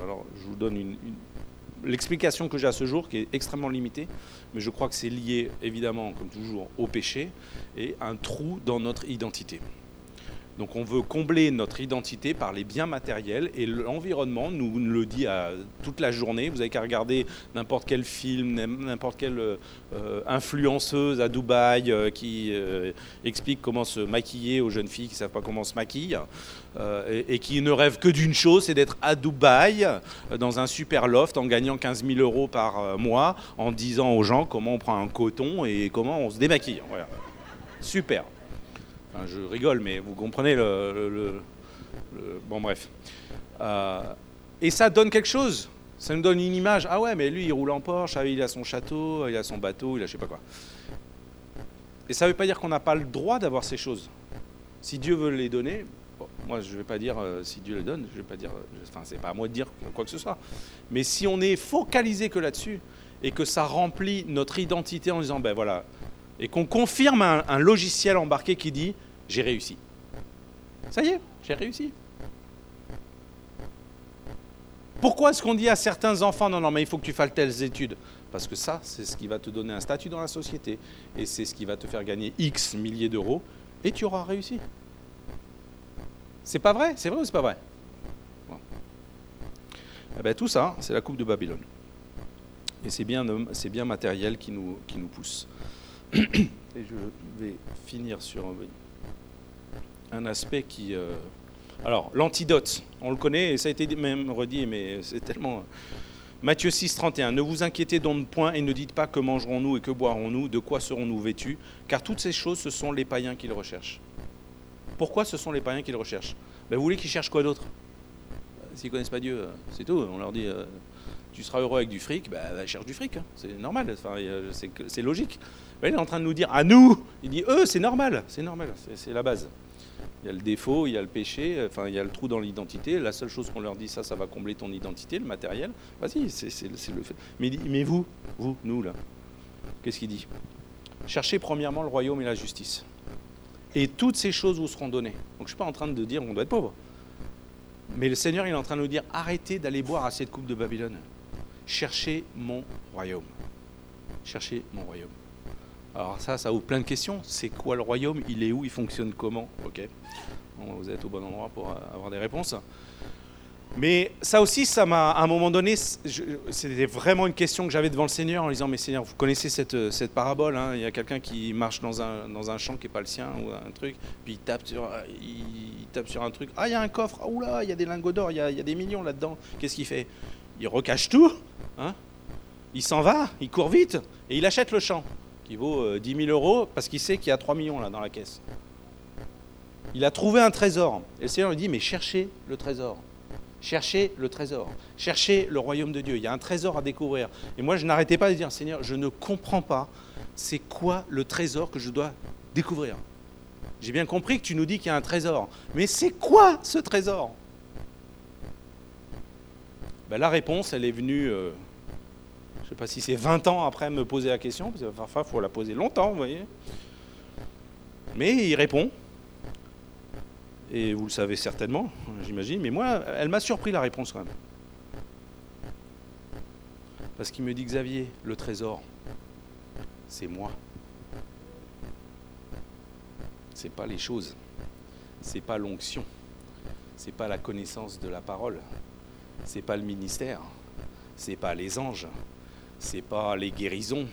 Alors je vous donne une, l'explication que j'ai à ce jour, qui est extrêmement limitée, mais je crois que c'est lié évidemment, comme toujours, au péché et un trou dans notre identité. Donc on veut combler notre identité par les biens matériels et l'environnement nous le dit à toute la journée. Vous avez qu'à regarder n'importe quel film, n'importe quelle euh, influenceuse à Dubaï euh, qui euh, explique comment se maquiller aux jeunes filles qui ne savent pas comment se maquiller et, qui ne rêvent que d'une chose, c'est d'être à Dubaï dans un super loft en gagnant 15 000 euros par mois en disant aux gens comment on prend un coton et comment on se démaquille. Super je rigole, mais vous comprenez le. bon, bref. Euh, et ça donne quelque chose. Ça nous donne une image. Ah ouais, mais lui, il roule en Porsche, ah, il a son château, il a son bateau, il a je sais pas quoi. Et ça ne veut pas dire qu'on n'a pas le droit d'avoir ces choses. Si Dieu veut les donner, moi je ne vais pas dire euh, si Dieu les donne, je vais pas dire, enfin c'est pas à moi de dire quoi que ce soit. Mais si on est focalisé que là-dessus et que ça remplit notre identité en disant ben voilà, et qu'on confirme un logiciel embarqué qui dit j'ai réussi. Ça y est, j'ai réussi. Pourquoi est-ce qu'on dit à certains enfants, non, non, mais il faut que tu fasses telles études? Parce que ça, c'est ce qui va te donner un statut dans la société. Et c'est ce qui va te faire gagner X milliers d'euros. Et tu auras réussi. C'est pas vrai? C'est vrai ou c'est pas vrai? Eh ben, Tout ça, c'est la coupe de Babylone. Et c'est bien, bien matériel qui nous pousse. Et je vais finir sur un aspect qui, euh, Alors, l'antidote, on le connaît, et ça a été même redit, mais c'est tellement... Matthieu 6, 31. Ne vous inquiétez donc point et ne dites pas que mangerons-nous et que boirons-nous, de quoi serons-nous vêtus, car toutes ces choses, ce sont les païens qui le recherchent. Pourquoi ce sont les païens qui le recherchent? Ben, Vous voulez qu'ils cherchent quoi d'autre? S'ils ne connaissent pas Dieu, euh, c'est tout. On leur dit euh, tu seras heureux avec du fric, ben, bah, cherche du fric. Hein. C'est normal, enfin, c'est logique. Il est en train de nous dire à nous il dit eux, c'est normal, c'est normal, c'est la base. Il y a le défaut, il y a le péché, enfin, il y a le trou dans l'identité. La seule chose qu'on leur dit, ça, ça va combler ton identité, le matériel. Vas-y, c'est le fait. Mais, mais vous, vous, nous, là, qu'est-ce qu'il dit? Cherchez premièrement le royaume et la justice. Et toutes ces choses vous seront données. Donc je ne suis pas en train de dire on doit être pauvre. Mais le Seigneur, il est en train de nous dire arrêtez d'aller boire à cette coupe de Babylone. Cherchez mon royaume. Cherchez mon royaume. Alors ça, ça ouvre plein de questions. C'est quoi le royaume? Il est où? Il fonctionne comment? Ok. vous êtes au bon endroit pour avoir des réponses. Mais ça aussi, ça m'a, à un moment donné, c'était vraiment une question que j'avais devant le Seigneur en disant, mais Seigneur, vous connaissez cette, cette parabole, hein, il y a quelqu'un qui marche dans un, champ qui n'est pas le sien ou un truc, puis il tape sur, il, tape sur un truc, ah il y a un coffre, ah oula, il y a des lingots d'or, il il y a des millions là-dedans, qu'est-ce qu'il fait? Il recache tout, hein? Il s'en va, il court vite, et il achète le champ qui vaut 10 euh, 000 euros parce qu'il sait qu'il y a 3 millions là dans la caisse. Il a trouvé un trésor. Et le Seigneur lui dit, mais cherchez le trésor. Cherchez le trésor. Cherchez le royaume de Dieu. Il y a un trésor à découvrir. Et moi, je n'arrêtais pas de dire, Seigneur, je ne comprends pas, c'est quoi le trésor que je dois découvrir J'ai bien compris que tu nous dis qu'il y a un trésor. Mais c'est quoi ce trésor? Ben, La réponse, elle est venue... Euh, je ne sais pas si c'est 20 ans après me poser la question, parce que parfois il faut la poser longtemps, vous voyez. Mais il répond. Et vous le savez certainement, j'imagine. Mais moi, elle m'a surpris la réponse quand même. Parce qu'il me dit Xavier, le trésor, c'est moi. C'est pas les choses. C'est pas l'onction. C'est pas la connaissance de la parole. C'est pas le ministère. C'est pas les anges c'est pas les guérisons.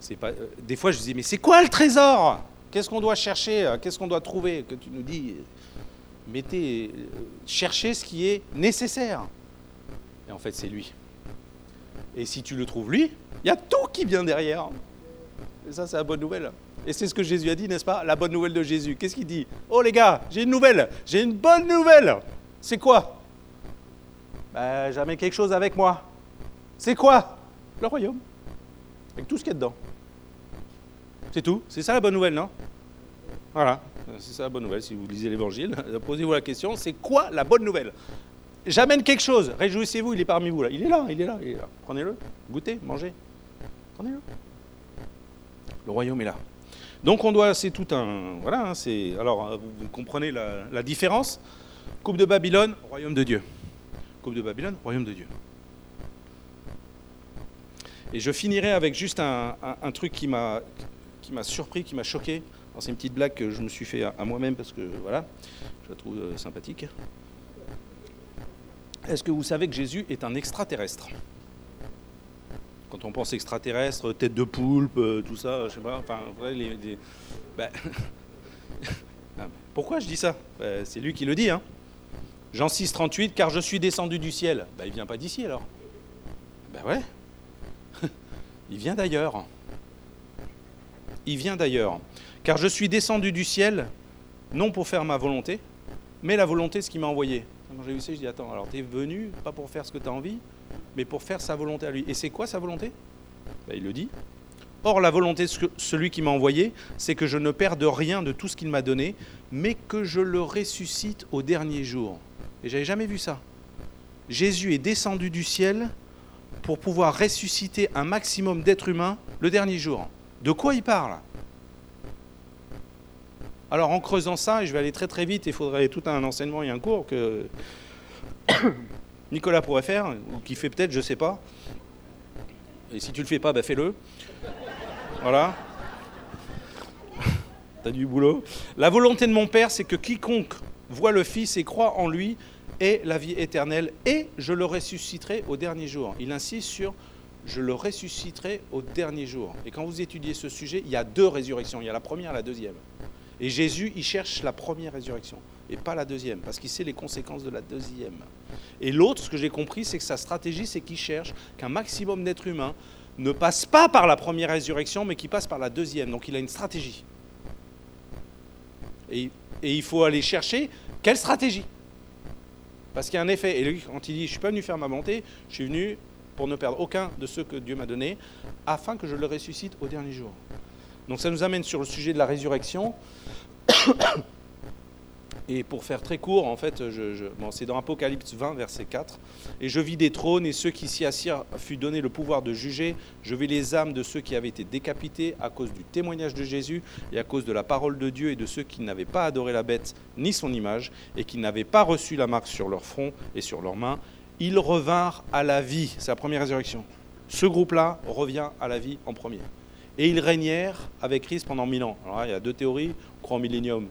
C'est pas. Euh, des fois, je dis mais c'est quoi le trésor? Qu'est-ce qu'on doit chercher? Euh, Qu'est-ce qu'on doit trouver? Que tu nous dis, mettez, euh, cherchez ce qui est nécessaire. Et en fait, c'est lui. Et si tu le trouves lui, il y a tout qui vient derrière. Et ça, c'est la bonne nouvelle. Et c'est ce que Jésus a dit, n'est-ce pas? La bonne nouvelle de Jésus. Qu'est-ce qu'il dit? Oh les gars, j'ai une nouvelle. J'ai une bonne nouvelle. C'est quoi? Ben, Jamais quelque chose avec moi. C'est quoi? Le royaume, avec tout ce qu'il y a dedans. C'est tout. C'est ça la bonne nouvelle, non? Voilà, c'est ça la bonne nouvelle. Si vous lisez l'évangile, posez-vous la question, c'est quoi la bonne nouvelle? J'amène quelque chose, réjouissez-vous, il est parmi vous là. Il est là, il est là, il est là. Prenez-le, goûtez, mangez. Prenez-le. Le royaume est là. Donc on doit, c'est tout un, voilà, hein, c'est, alors vous, comprenez la différence? Coupe de Babylone, royaume de Dieu. Coupe de Babylone, royaume de Dieu. Et je finirai avec juste un, truc qui m'a surpris, qui m'a choqué. C'est une petite blague que je me suis fait à, moi-même parce que voilà, je la trouve euh, sympathique. Est-ce que vous savez que Jésus est un extraterrestre? Quand on pense extraterrestre, tête de poulpe, euh, tout ça, je sais pas, enfin, les, ben, ah, pourquoi je dis ça? Ben, C'est lui qui le dit. Hein. Jean 6, 38, car je suis descendu du ciel. Ben, il vient pas d'ici alors. Ben ouais, il vient d'ailleurs. Il vient d'ailleurs. Car je suis descendu du ciel, non pour faire ma volonté, mais la volonté de ce qui m'a envoyé. Quand j'ai vu ça, je dis Attends, alors tu es venu, pas pour faire ce que tu as envie, mais pour faire sa volonté à lui. Et c'est quoi sa volonté? Ben, Il le dit. Or, la volonté de celui qui m'a envoyé, c'est que je ne perde rien de tout ce qu'il m'a donné, mais que je le ressuscite au dernier jour. Et j'avais jamais vu ça. Jésus est descendu du ciel pour pouvoir ressusciter un maximum d'êtres humains le dernier jour. De quoi il parle? Alors en creusant ça, et je vais aller très très vite, il faudrait tout un enseignement et un cours que Nicolas pourrait faire, ou qui fait peut-être, je ne sais pas. Et si tu le fais pas, bah fais-le. Voilà. T'as du boulot. La volonté de mon Père, c'est que quiconque voit le Fils et croit en lui et la vie éternelle, et je le ressusciterai au dernier jour. Il insiste sur je le ressusciterai au dernier jour. Et quand vous étudiez ce sujet, il y a deux résurrections. Il y a la première et la deuxième. Et Jésus, il cherche la première résurrection. et pas la deuxième, parce qu'il sait les conséquences de la deuxième. Et l'autre, ce que j'ai compris, c'est que sa stratégie, c'est qu'il cherche qu'un maximum d'êtres humains ne passent pas par la première résurrection, mais qui passent par la deuxième. Donc il a une stratégie. Et il faut aller chercher quelle stratégie? Parce qu'il y a un effet. Et lui, quand il dit, je ne suis pas venu faire ma volonté, je suis venu pour ne perdre aucun de ceux que Dieu m'a donnés, afin que je le ressuscite au dernier jour. Donc ça nous amène sur le sujet de la résurrection. Et pour faire très court, en fait, c'est dans Apocalypse 20, verset 4. Et je vis des trônes, et ceux qui s'y assirent fut donné le pouvoir de juger. Je vis les âmes de ceux qui avaient été décapités à cause du témoignage de Jésus et à cause de la parole de Dieu et de ceux qui n'avaient pas adoré la bête ni son image et qui n'avaient pas reçu la marque sur leur front et sur leurs mains. Ils revinrent à la vie. C'est la première résurrection. Ce groupe-là revient à la vie en premier. Et ils régnèrent avec Christ pendant mille ans. Alors là, il y a deux théories. On croit en millénium,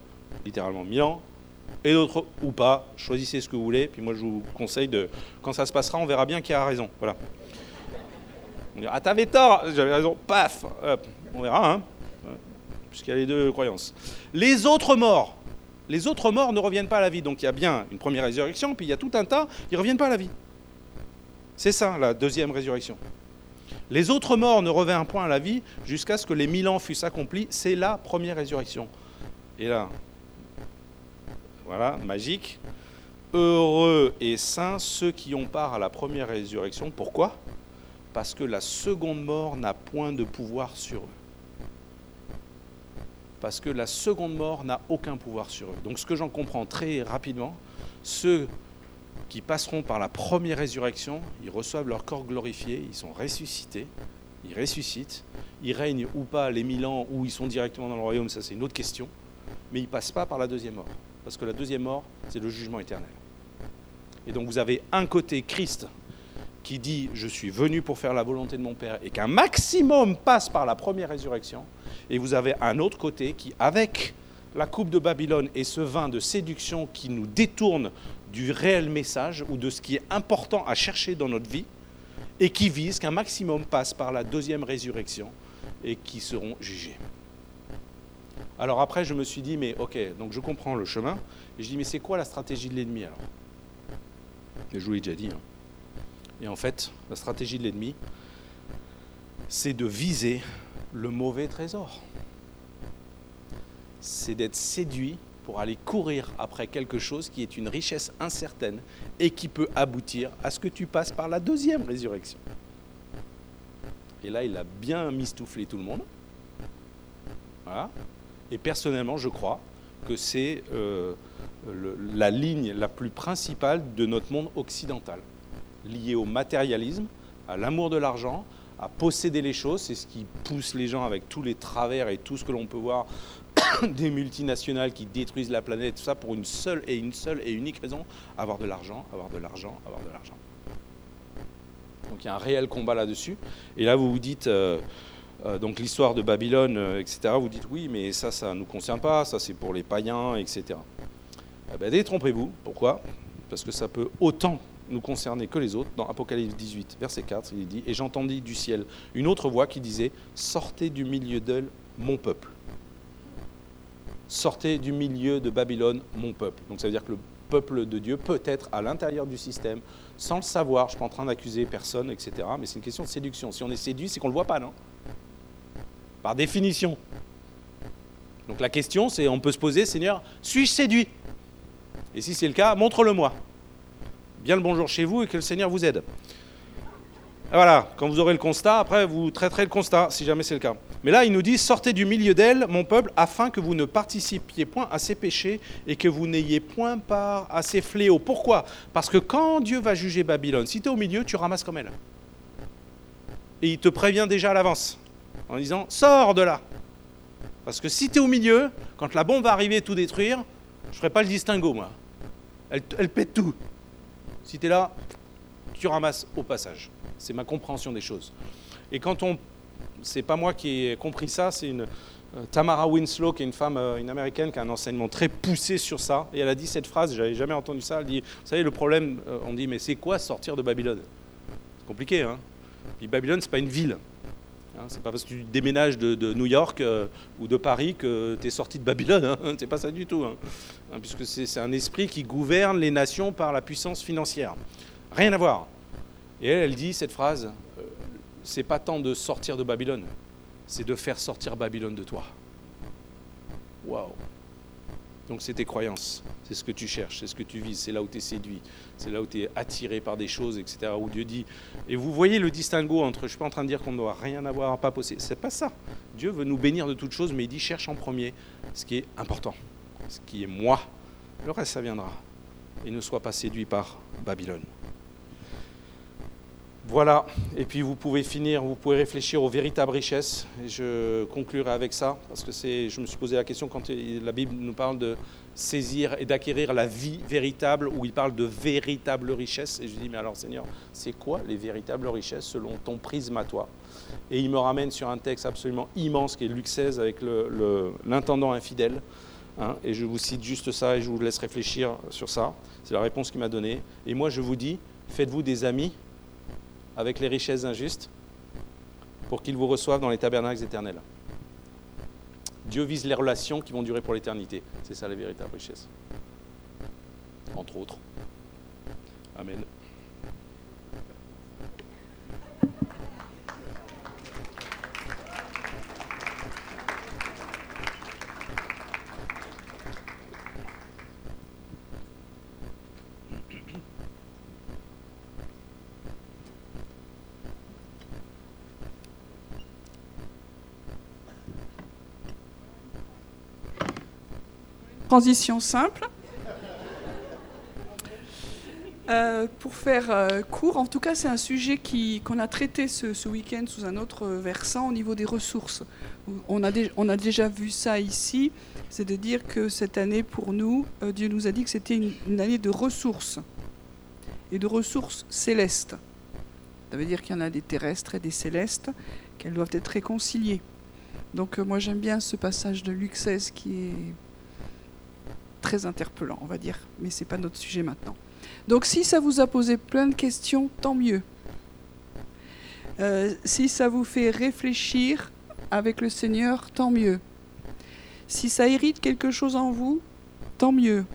littéralement mille ans, et d'autres ou pas. Choisissez ce que vous voulez. Puis moi, je vous conseille de. Quand ça se passera, on verra bien qui a raison. Voilà. On dira Ah, t'avais tort J'avais raison. Paf On verra, hein Puisqu'il y a les deux croyances. Les autres morts. Les autres morts ne reviennent pas à la vie. Donc il y a bien une première résurrection, puis il y a tout un tas, ils ne reviennent pas à la vie. C'est ça, la deuxième résurrection. Les autres morts ne reviennent point à la vie jusqu'à ce que les mille ans fussent accomplis. C'est la première résurrection. Et là, voilà, magique. Heureux et saints ceux qui ont part à la première résurrection. Pourquoi? Parce que la seconde mort n'a point de pouvoir sur eux. Parce que la seconde mort n'a aucun pouvoir sur eux. Donc ce que j'en comprends très rapidement, ceux qui passeront par la première résurrection, ils reçoivent leur corps glorifié, ils sont ressuscités, ils ressuscitent, ils règnent ou pas les mille ans, ou ils sont directement dans le royaume, ça c'est une autre question, mais ils ne passent pas par la deuxième mort parce que la deuxième mort, c'est le jugement éternel. Et donc vous avez un côté Christ qui dit je suis venu pour faire la volonté de mon Père et qu'un maximum passe par la première résurrection, et vous avez un autre côté qui, avec la coupe de Babylone et ce vin de séduction qui nous détourne du réel message ou de ce qui est important à chercher dans notre vie, et qui vise qu'un maximum passe par la deuxième résurrection et qui seront jugés. Alors après, je me suis dit, mais ok, donc je comprends le chemin. Et je dis, mais c'est quoi la stratégie de l'ennemi alors? Je vous l'ai déjà dit. Hein. Et en fait, la stratégie de l'ennemi, c'est de viser le mauvais trésor. C'est d'être séduit pour aller courir après quelque chose qui est une richesse incertaine et qui peut aboutir à ce que tu passes par la deuxième résurrection. Et là, il a bien mistouflé tout le monde. Voilà. Et personnellement, je crois que c'est euh, la ligne la plus principale de notre monde occidental, liée au matérialisme, à l'amour de l'argent, à posséder les choses. C'est ce qui pousse les gens avec tous les travers et tout ce que l'on peut voir des multinationales qui détruisent la planète, tout ça pour une seule et une seule et unique raison, avoir de l'argent, avoir de l'argent, avoir de l'argent. Donc il y a un réel combat là-dessus. Et là, vous vous dites, euh, donc l'histoire de Babylone, euh, etc., vous dites oui, mais ça, ça ne nous concerne pas, ça c'est pour les païens, etc. Eh ben, détrompez-vous. Pourquoi? Parce que ça peut autant nous concerner que les autres. Dans Apocalypse 18, verset 4, il dit Et j'entendis du ciel une autre voix qui disait Sortez du milieu d'elle, mon peuple. Sortez du milieu de Babylone, mon peuple. Donc ça veut dire que le peuple de Dieu peut être à l'intérieur du système, sans le savoir. Je ne suis pas en train d'accuser personne, etc. Mais c'est une question de séduction. Si on est séduit, c'est qu'on ne le voit pas, non? Par définition. Donc la question, c'est, on peut se poser, Seigneur, suis-je séduit? Et si c'est le cas, montre-le-moi. Bien le bonjour chez vous et que le Seigneur vous aide. voilà, quand vous aurez le constat, après vous traiterez le constat, si jamais c'est le cas. Mais là, il nous dit, sortez du milieu d'elle, mon peuple, afin que vous ne participiez point à ses péchés et que vous n'ayez point part à ses fléaux. Pourquoi? Parce que quand Dieu va juger Babylone, si tu es au milieu, tu ramasses comme elle. Et il te prévient déjà à l'avance en disant Sors de là Parce que si tu es au milieu, quand la bombe va arriver et tout détruire, je ne ferai pas le distinguo, moi. Elle, elle pète tout. Si tu es là, tu ramasses au passage. C'est ma compréhension des choses. Et quand on. C'est pas moi qui ai compris ça, c'est une. Euh, Tamara Winslow, qui est une femme, euh, une américaine, qui a un enseignement très poussé sur ça. Et elle a dit cette phrase, j'avais jamais entendu ça. Elle dit Vous savez, le problème, euh, on dit, mais c'est quoi sortir de Babylone? C'est compliqué, hein Puis Babylone, c'est pas une ville. Hein, c'est pas parce que tu déménages de, New York euh, ou de Paris que tu es sorti de Babylone. Hein, c'est pas ça du tout. Hein. puisque c'est, un esprit qui gouverne les nations par la puissance financière. Rien à voir. Et elle, elle dit cette phrase euh, c'est pas tant de sortir de Babylone, c'est de faire sortir Babylone de toi. Waouh! Donc c'est tes croyances, c'est ce que tu cherches, c'est ce que tu vises, c'est là où tu es séduit, c'est là où tu es attiré par des choses, etc. Où Dieu dit. Et vous voyez le distinguo entre, je ne suis pas en train de dire qu'on ne doit rien avoir, pas posséder, c'est pas ça. Dieu veut nous bénir de toutes choses, mais il dit cherche en premier ce qui est important, ce qui est moi. Le reste, ça viendra. Et ne sois pas séduit par Babylone. Voilà, et puis vous pouvez finir, vous pouvez réfléchir aux véritables richesses, et je conclurai avec ça, parce que je me suis posé la question quand la Bible nous parle de saisir et d'acquérir la vie véritable, où il parle de véritables richesses, et je dis, mais alors Seigneur, c'est quoi les véritables richesses selon ton prisme à toi? Et il me ramène sur un texte absolument immense qui est Luc 16 avec l'intendant infidèle, hein, et je vous cite juste ça, et je vous laisse réfléchir sur ça, c'est la réponse qu'il m'a donnée, et moi je vous dis, faites-vous des amis avec les richesses injustes pour qu'ils vous reçoivent dans les tabernacles éternels. Dieu vise les relations qui vont durer pour l'éternité. C'est ça la véritable richesse. Entre autres. Amen. Transition simple. Euh, pour faire euh, court, en tout cas, c'est un sujet qu'on a traité ce, week-end sous un autre versant au niveau des ressources. On a, on a déjà vu ça ici, c'est de dire que cette année, pour nous, euh, Dieu nous a dit que c'était une, une, année de ressources et de ressources célestes. Ça veut dire qu'il y en a des terrestres et des célestes, qu'elles doivent être réconciliées. Donc moi j'aime bien ce passage de Luc 16 qui est très interpellant, on va dire, mais ce n'est pas notre sujet maintenant. Donc si ça vous a posé plein de questions, tant mieux. Euh, si ça vous fait réfléchir avec le Seigneur, tant mieux. Si ça irrite quelque chose en vous, tant mieux.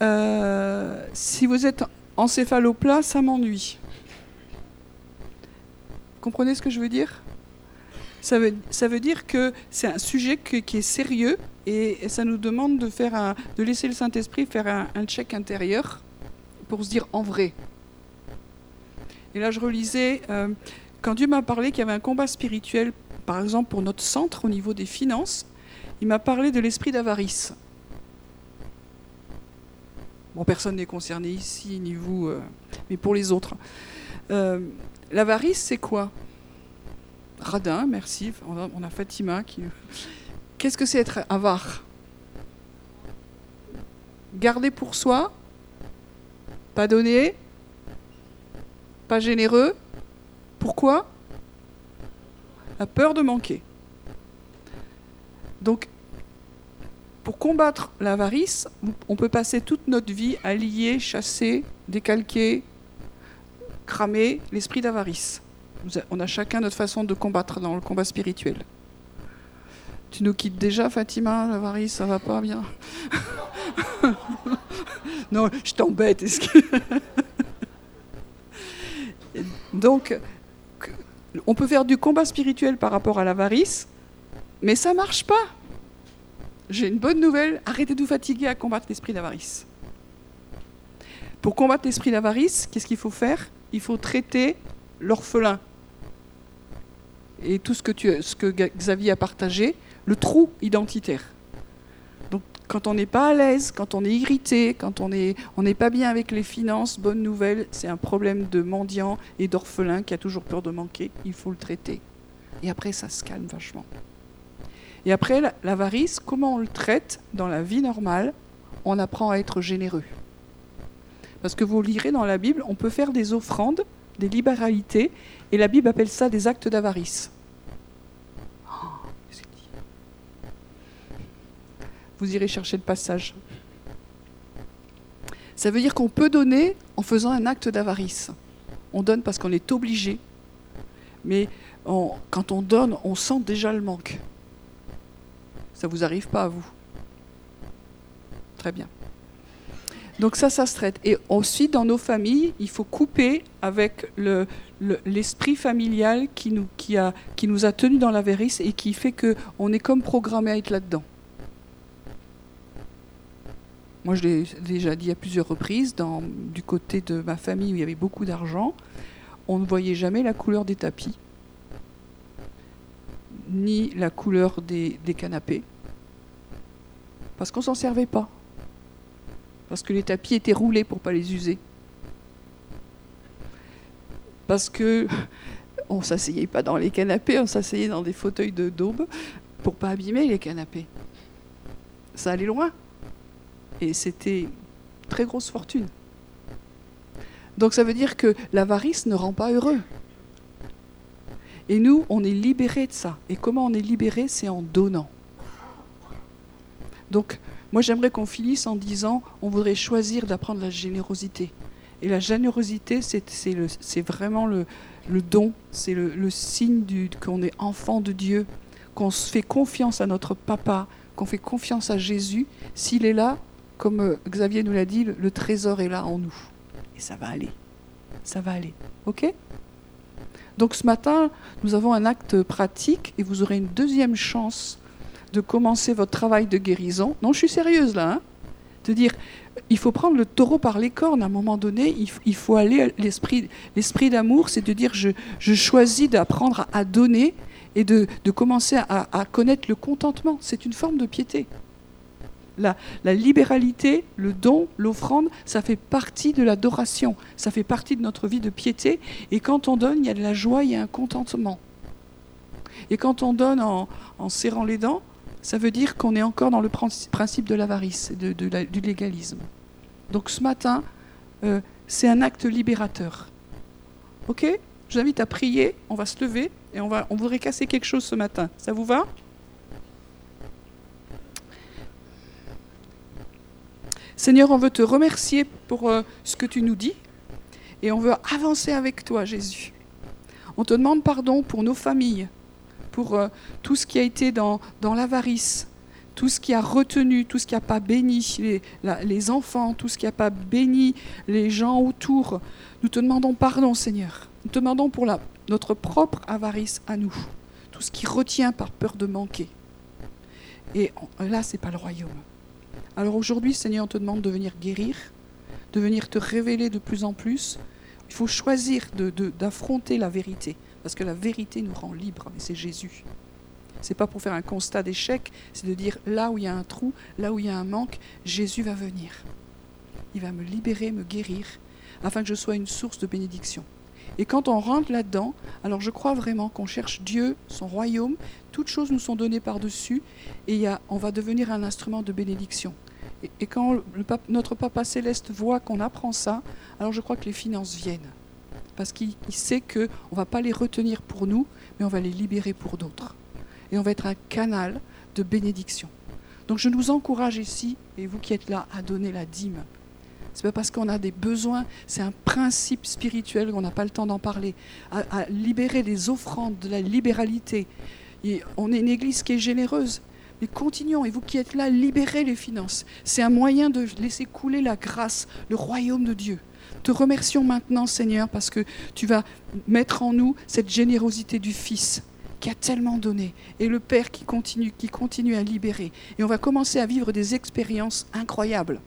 Euh, si vous êtes encéphaloplat, ça m'ennuie. Comprenez ce que je veux dire? Ça veut, dire que c'est un sujet qui est sérieux et, ça nous demande de, faire de laisser le Saint-Esprit faire un, check intérieur pour se dire en vrai. Et là, je relisais, euh, quand Dieu m'a parlé qu'il y avait un combat spirituel, par exemple pour notre centre au niveau des finances, il m'a parlé de l'esprit d'avarice. Bon, personne n'est concerné ici, ni vous, euh, mais pour les autres. Euh, l'avarice, c'est quoi? Radin, merci. On a Fatima qui. Qu'est-ce que c'est être avare? Garder pour soi, pas donner, pas généreux? Pourquoi? La peur de manquer. Donc, pour combattre l'avarice, on peut passer toute notre vie à lier, chasser, décalquer, cramer l'esprit d'avarice. On a chacun notre façon de combattre dans le combat spirituel. Tu nous quittes déjà, Fatima, l'avarice, ça va pas bien Non, je t'embête. Donc, on peut faire du combat spirituel par rapport à l'avarice, mais ça marche pas. J'ai une bonne nouvelle, arrêtez de vous fatiguer à combattre l'esprit d'avarice. Pour combattre l'esprit d'avarice, qu'est-ce qu'il faut faire? Il faut traiter l'orphelin, et tout ce que, Xavier a partagé, le trou identitaire. Donc quand on n'est pas à l'aise, quand on est irrité, quand on n'est on pas bien avec les finances, bonne nouvelle, c'est un problème de mendiant et d'orphelin qui a toujours peur de manquer, il faut le traiter. Et après, ça se calme vachement. Et après, l'avarice, comment on le traite dans la vie normale On apprend à être généreux. Parce que vous lirez dans la Bible, on peut faire des offrandes, des libéralités, et la Bible appelle ça des actes d'avarice. Vous irez chercher le passage. Ça veut dire qu'on peut donner en faisant un acte d'avarice. On donne parce qu'on est obligé. mais quand on donne, on sent déjà le manque. Ça vous arrive pas à vous? Très bien. Donc ça, ça se traite. Et ensuite, dans nos familles, il faut couper avec l'esprit le, familial qui nous, a, tenus dans l'avarice et qui fait qu'on est comme programmé à être là-dedans. Moi, je l'ai déjà dit à plusieurs reprises, dans, du côté de ma famille où il y avait beaucoup d'argent, on ne voyait jamais la couleur des tapis, ni la couleur des, des canapés, parce qu'on s'en servait pas parce que les tapis étaient roulés pour pas les user. Parce que on s'asseyait pas dans les canapés, on s'asseyait dans des fauteuils de daube pour pas abîmer les canapés. Ça allait loin. Et c'était très grosse fortune. Donc ça veut dire que l'avarice ne rend pas heureux. Et nous, on est libérés de ça. Et comment on est libérés C'est en donnant. Donc moi, j'aimerais qu'on finisse en disant on voudrait choisir d'apprendre la générosité. Et la générosité, c'est vraiment le, don, c'est le, signe qu'on est enfant de Dieu, qu'on se fait confiance à notre papa, qu'on fait confiance à Jésus. S'il est là, comme euh, Xavier nous l'a dit, le, le trésor est là en nous. Et ça va aller. Ça va aller. OK? Donc ce matin, nous avons un acte pratique et vous aurez une deuxième chance de commencer votre travail de guérison. Non, je suis sérieuse là. Hein de dire, il faut prendre le taureau par les cornes à un moment donné. Il, faut aller l'esprit, l'esprit d'amour, c'est de dire, je, choisis d'apprendre à, donner et de, commencer à, connaître le contentement. C'est une forme de piété. La, la, libéralité, le don, l'offrande, ça fait partie de l'adoration, ça fait partie de notre vie de piété. Et quand on donne, il y a de la joie, il y a un contentement. Et quand on donne en serrant les dents, ça veut dire qu'on est encore dans le principe de l'avarice, de, du légalisme. Donc ce matin, euh, c'est un acte libérateur. Ok? Je vous invite à prier, on va se lever et on, va, on voudrait casser quelque chose ce matin. Ça vous va? Seigneur, on veut te remercier pour euh, ce que tu nous dis et on veut avancer avec toi, Jésus. On te demande pardon pour nos familles, pour euh, tout ce qui a été dans, dans l'avarice, tout ce qui a retenu, tout ce qui n'a pas béni les, enfants, tout ce qui n'a pas béni les gens autour. Nous te demandons pardon, Seigneur. Nous te demandons pour la, notre propre avarice à nous, tout ce qui retient par peur de manquer. Et là, ce n'est pas le royaume. Alors aujourd'hui, Seigneur, on te demande de venir guérir, de venir te révéler de plus en plus. Il faut choisir d'affronter la vérité. Parce que la vérité nous rend libres, et c'est Jésus. C'est pas pour faire un constat d'échec, c'est de dire là où il y a un trou, là où il y a un manque, Jésus va venir. Il va me libérer, me guérir, afin que je sois une source de bénédiction. Et quand on rentre là-dedans, alors je crois vraiment qu'on cherche Dieu, son royaume, toutes choses nous sont données par-dessus, et on va devenir un instrument de bénédiction. Et, quand notre Papa céleste voit qu'on apprend ça, alors je crois que les finances viennent parce qu'il sait qu'on ne va pas les retenir pour nous, mais on va les libérer pour d'autres. Et on va être un canal de bénédiction. Donc je nous encourage ici, et vous qui êtes là, à donner la dîme. Ce n'est pas parce qu'on a des besoins, c'est un principe spirituel qu'on n'a pas le temps d'en parler. À, libérer les offrandes, de la libéralité. On est une église qui est généreuse, mais continuons, et vous qui êtes là, libérez les finances. C'est un moyen de laisser couler la grâce, le royaume de Dieu te remercions maintenant, Seigneur, parce que tu vas mettre en nous cette générosité du Fils qui a tellement donné, et le Père qui continue, qui continue à libérer. Et on va commencer à vivre des expériences incroyables.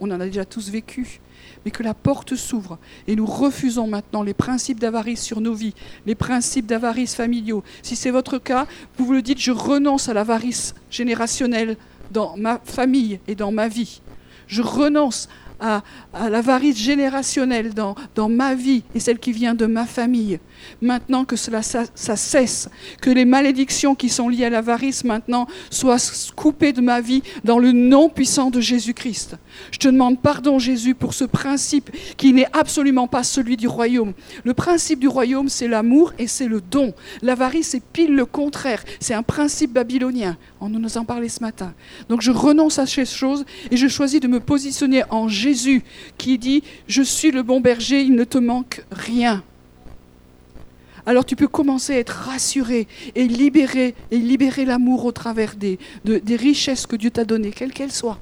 On en a déjà tous vécu, mais que la porte s'ouvre. Et nous refusons maintenant les principes d'avarice sur nos vies, les principes d'avarice familiaux. Si c'est votre cas, vous vous le dites, je renonce à l'avarice générationnelle dans ma famille et dans ma vie. Je renonce à, l'avarice générationnelle dans, ma vie et celle qui vient de ma famille. Maintenant que cela ça, cesse, que les malédictions qui sont liées à l'avarice maintenant soient coupées de ma vie dans le nom puissant de Jésus-Christ. Je te demande pardon Jésus pour ce principe qui n'est absolument pas celui du royaume. Le principe du royaume c'est l'amour et c'est le don. L'avarice est pile le contraire. C'est un principe babylonien. On nous en parlait ce matin. Donc je renonce à ces choses et je choisis de me positionner en Jésus qui dit, je suis le bon berger, il ne te manque rien. alors tu peux commencer à être rassuré et libérer, et libérer l'amour au travers des, richesses que Dieu t'a données, quelles qu'elles soient.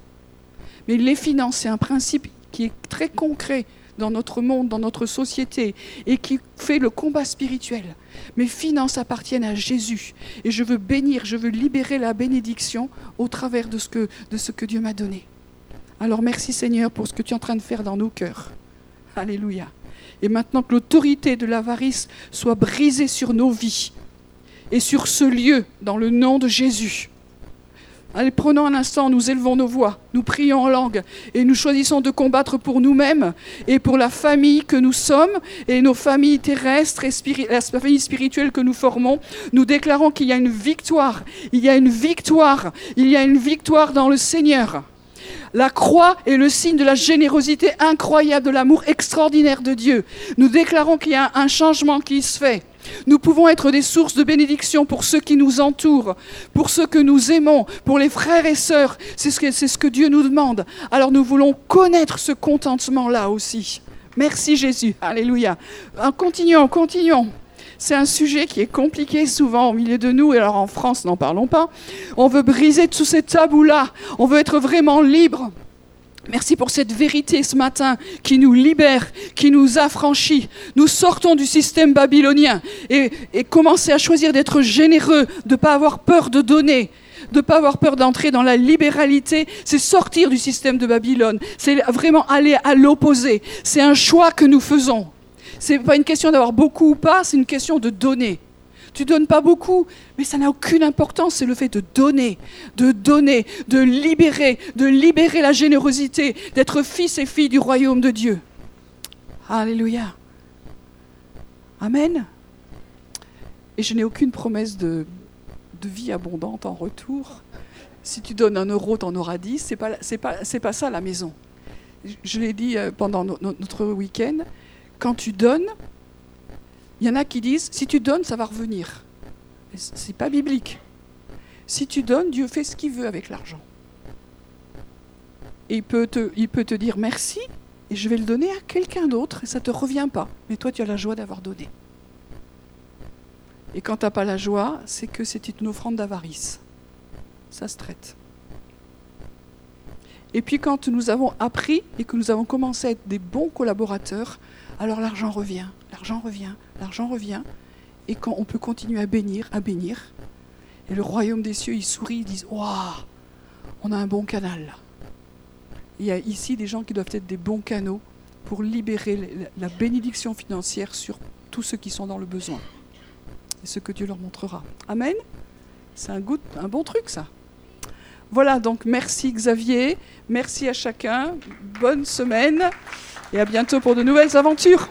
Mais les finances, c'est un principe qui est très concret dans notre monde, dans notre société, et qui fait le combat spirituel. Mes finances appartiennent à Jésus. Et je veux bénir, je veux libérer la bénédiction au travers de ce que Dieu m'a donné. Alors merci Seigneur pour ce que tu es en train de faire dans nos cœurs. Alléluia. Et maintenant que l'autorité de l'avarice soit brisée sur nos vies et sur ce lieu, dans le nom de Jésus. Allez, prenons un instant, nous élevons nos voix, nous prions en langue et nous choisissons de combattre pour nous-mêmes et pour la famille que nous sommes et nos familles terrestres et la famille spirituelle que nous formons. Nous déclarons qu'il y a une victoire, il y a une victoire, il y a une victoire dans le Seigneur. La croix est le signe de la générosité incroyable, de l'amour extraordinaire de Dieu. Nous déclarons qu'il y a un changement qui se fait. Nous pouvons être des sources de bénédiction pour ceux qui nous entourent, pour ceux que nous aimons, pour les frères et sœurs. C'est ce, que, Dieu nous demande. Alors nous voulons connaître ce contentement-là aussi. Merci Jésus. Alléluia. Continuons, continuons. C'est un sujet qui est compliqué souvent au milieu de nous, et alors en France, n'en parlons pas. On veut briser tous ces tabous-là. On veut être vraiment libre. Merci pour cette vérité ce matin qui nous libère, qui nous affranchit. Nous sortons du système babylonien et, et commencer à choisir d'être généreux, de ne pas avoir peur de donner, de ne pas avoir peur d'entrer dans la libéralité. C'est sortir du système de Babylone. C'est vraiment aller à l'opposé. C'est un choix que nous faisons. Ce n'est pas une question d'avoir beaucoup ou pas, c'est une question de donner. Tu donnes pas beaucoup, mais ça n'a aucune importance. C'est le fait de donner, de donner, de libérer, de libérer la générosité, d'être fils et filles du royaume de Dieu. Alléluia. Amen. Et je n'ai aucune promesse de, vie abondante en retour. Si tu donnes un euro, tu en auras dix. Ce n'est pas ça la maison. Je l'ai dit euh, pendant notre week-end. Quand tu donnes, il y en a qui disent, si tu donnes, ça va revenir. Ce n'est pas biblique. Si tu donnes, Dieu fait ce qu'il veut avec l'argent. Et il peut, te, il peut te dire merci, et je vais le donner à quelqu'un d'autre, et ça ne te revient pas. Mais toi, tu as la joie d'avoir donné. Et quand tu n'as pas la joie, c'est que c'est une offrande d'avarice. Ça se traite. Et puis quand nous avons appris et que nous avons commencé à être des bons collaborateurs, alors l'argent revient, l'argent revient, l'argent revient, et quand on peut continuer à bénir, à bénir, et le royaume des cieux, ils sourient, ils disent Waouh, on a un bon canal. Il y a ici des gens qui doivent être des bons canaux pour libérer la bénédiction financière sur tous ceux qui sont dans le besoin. Et ce que Dieu leur montrera. Amen C'est un, un bon truc, ça. Voilà, donc merci Xavier, merci à chacun, bonne semaine et à bientôt pour de nouvelles aventures.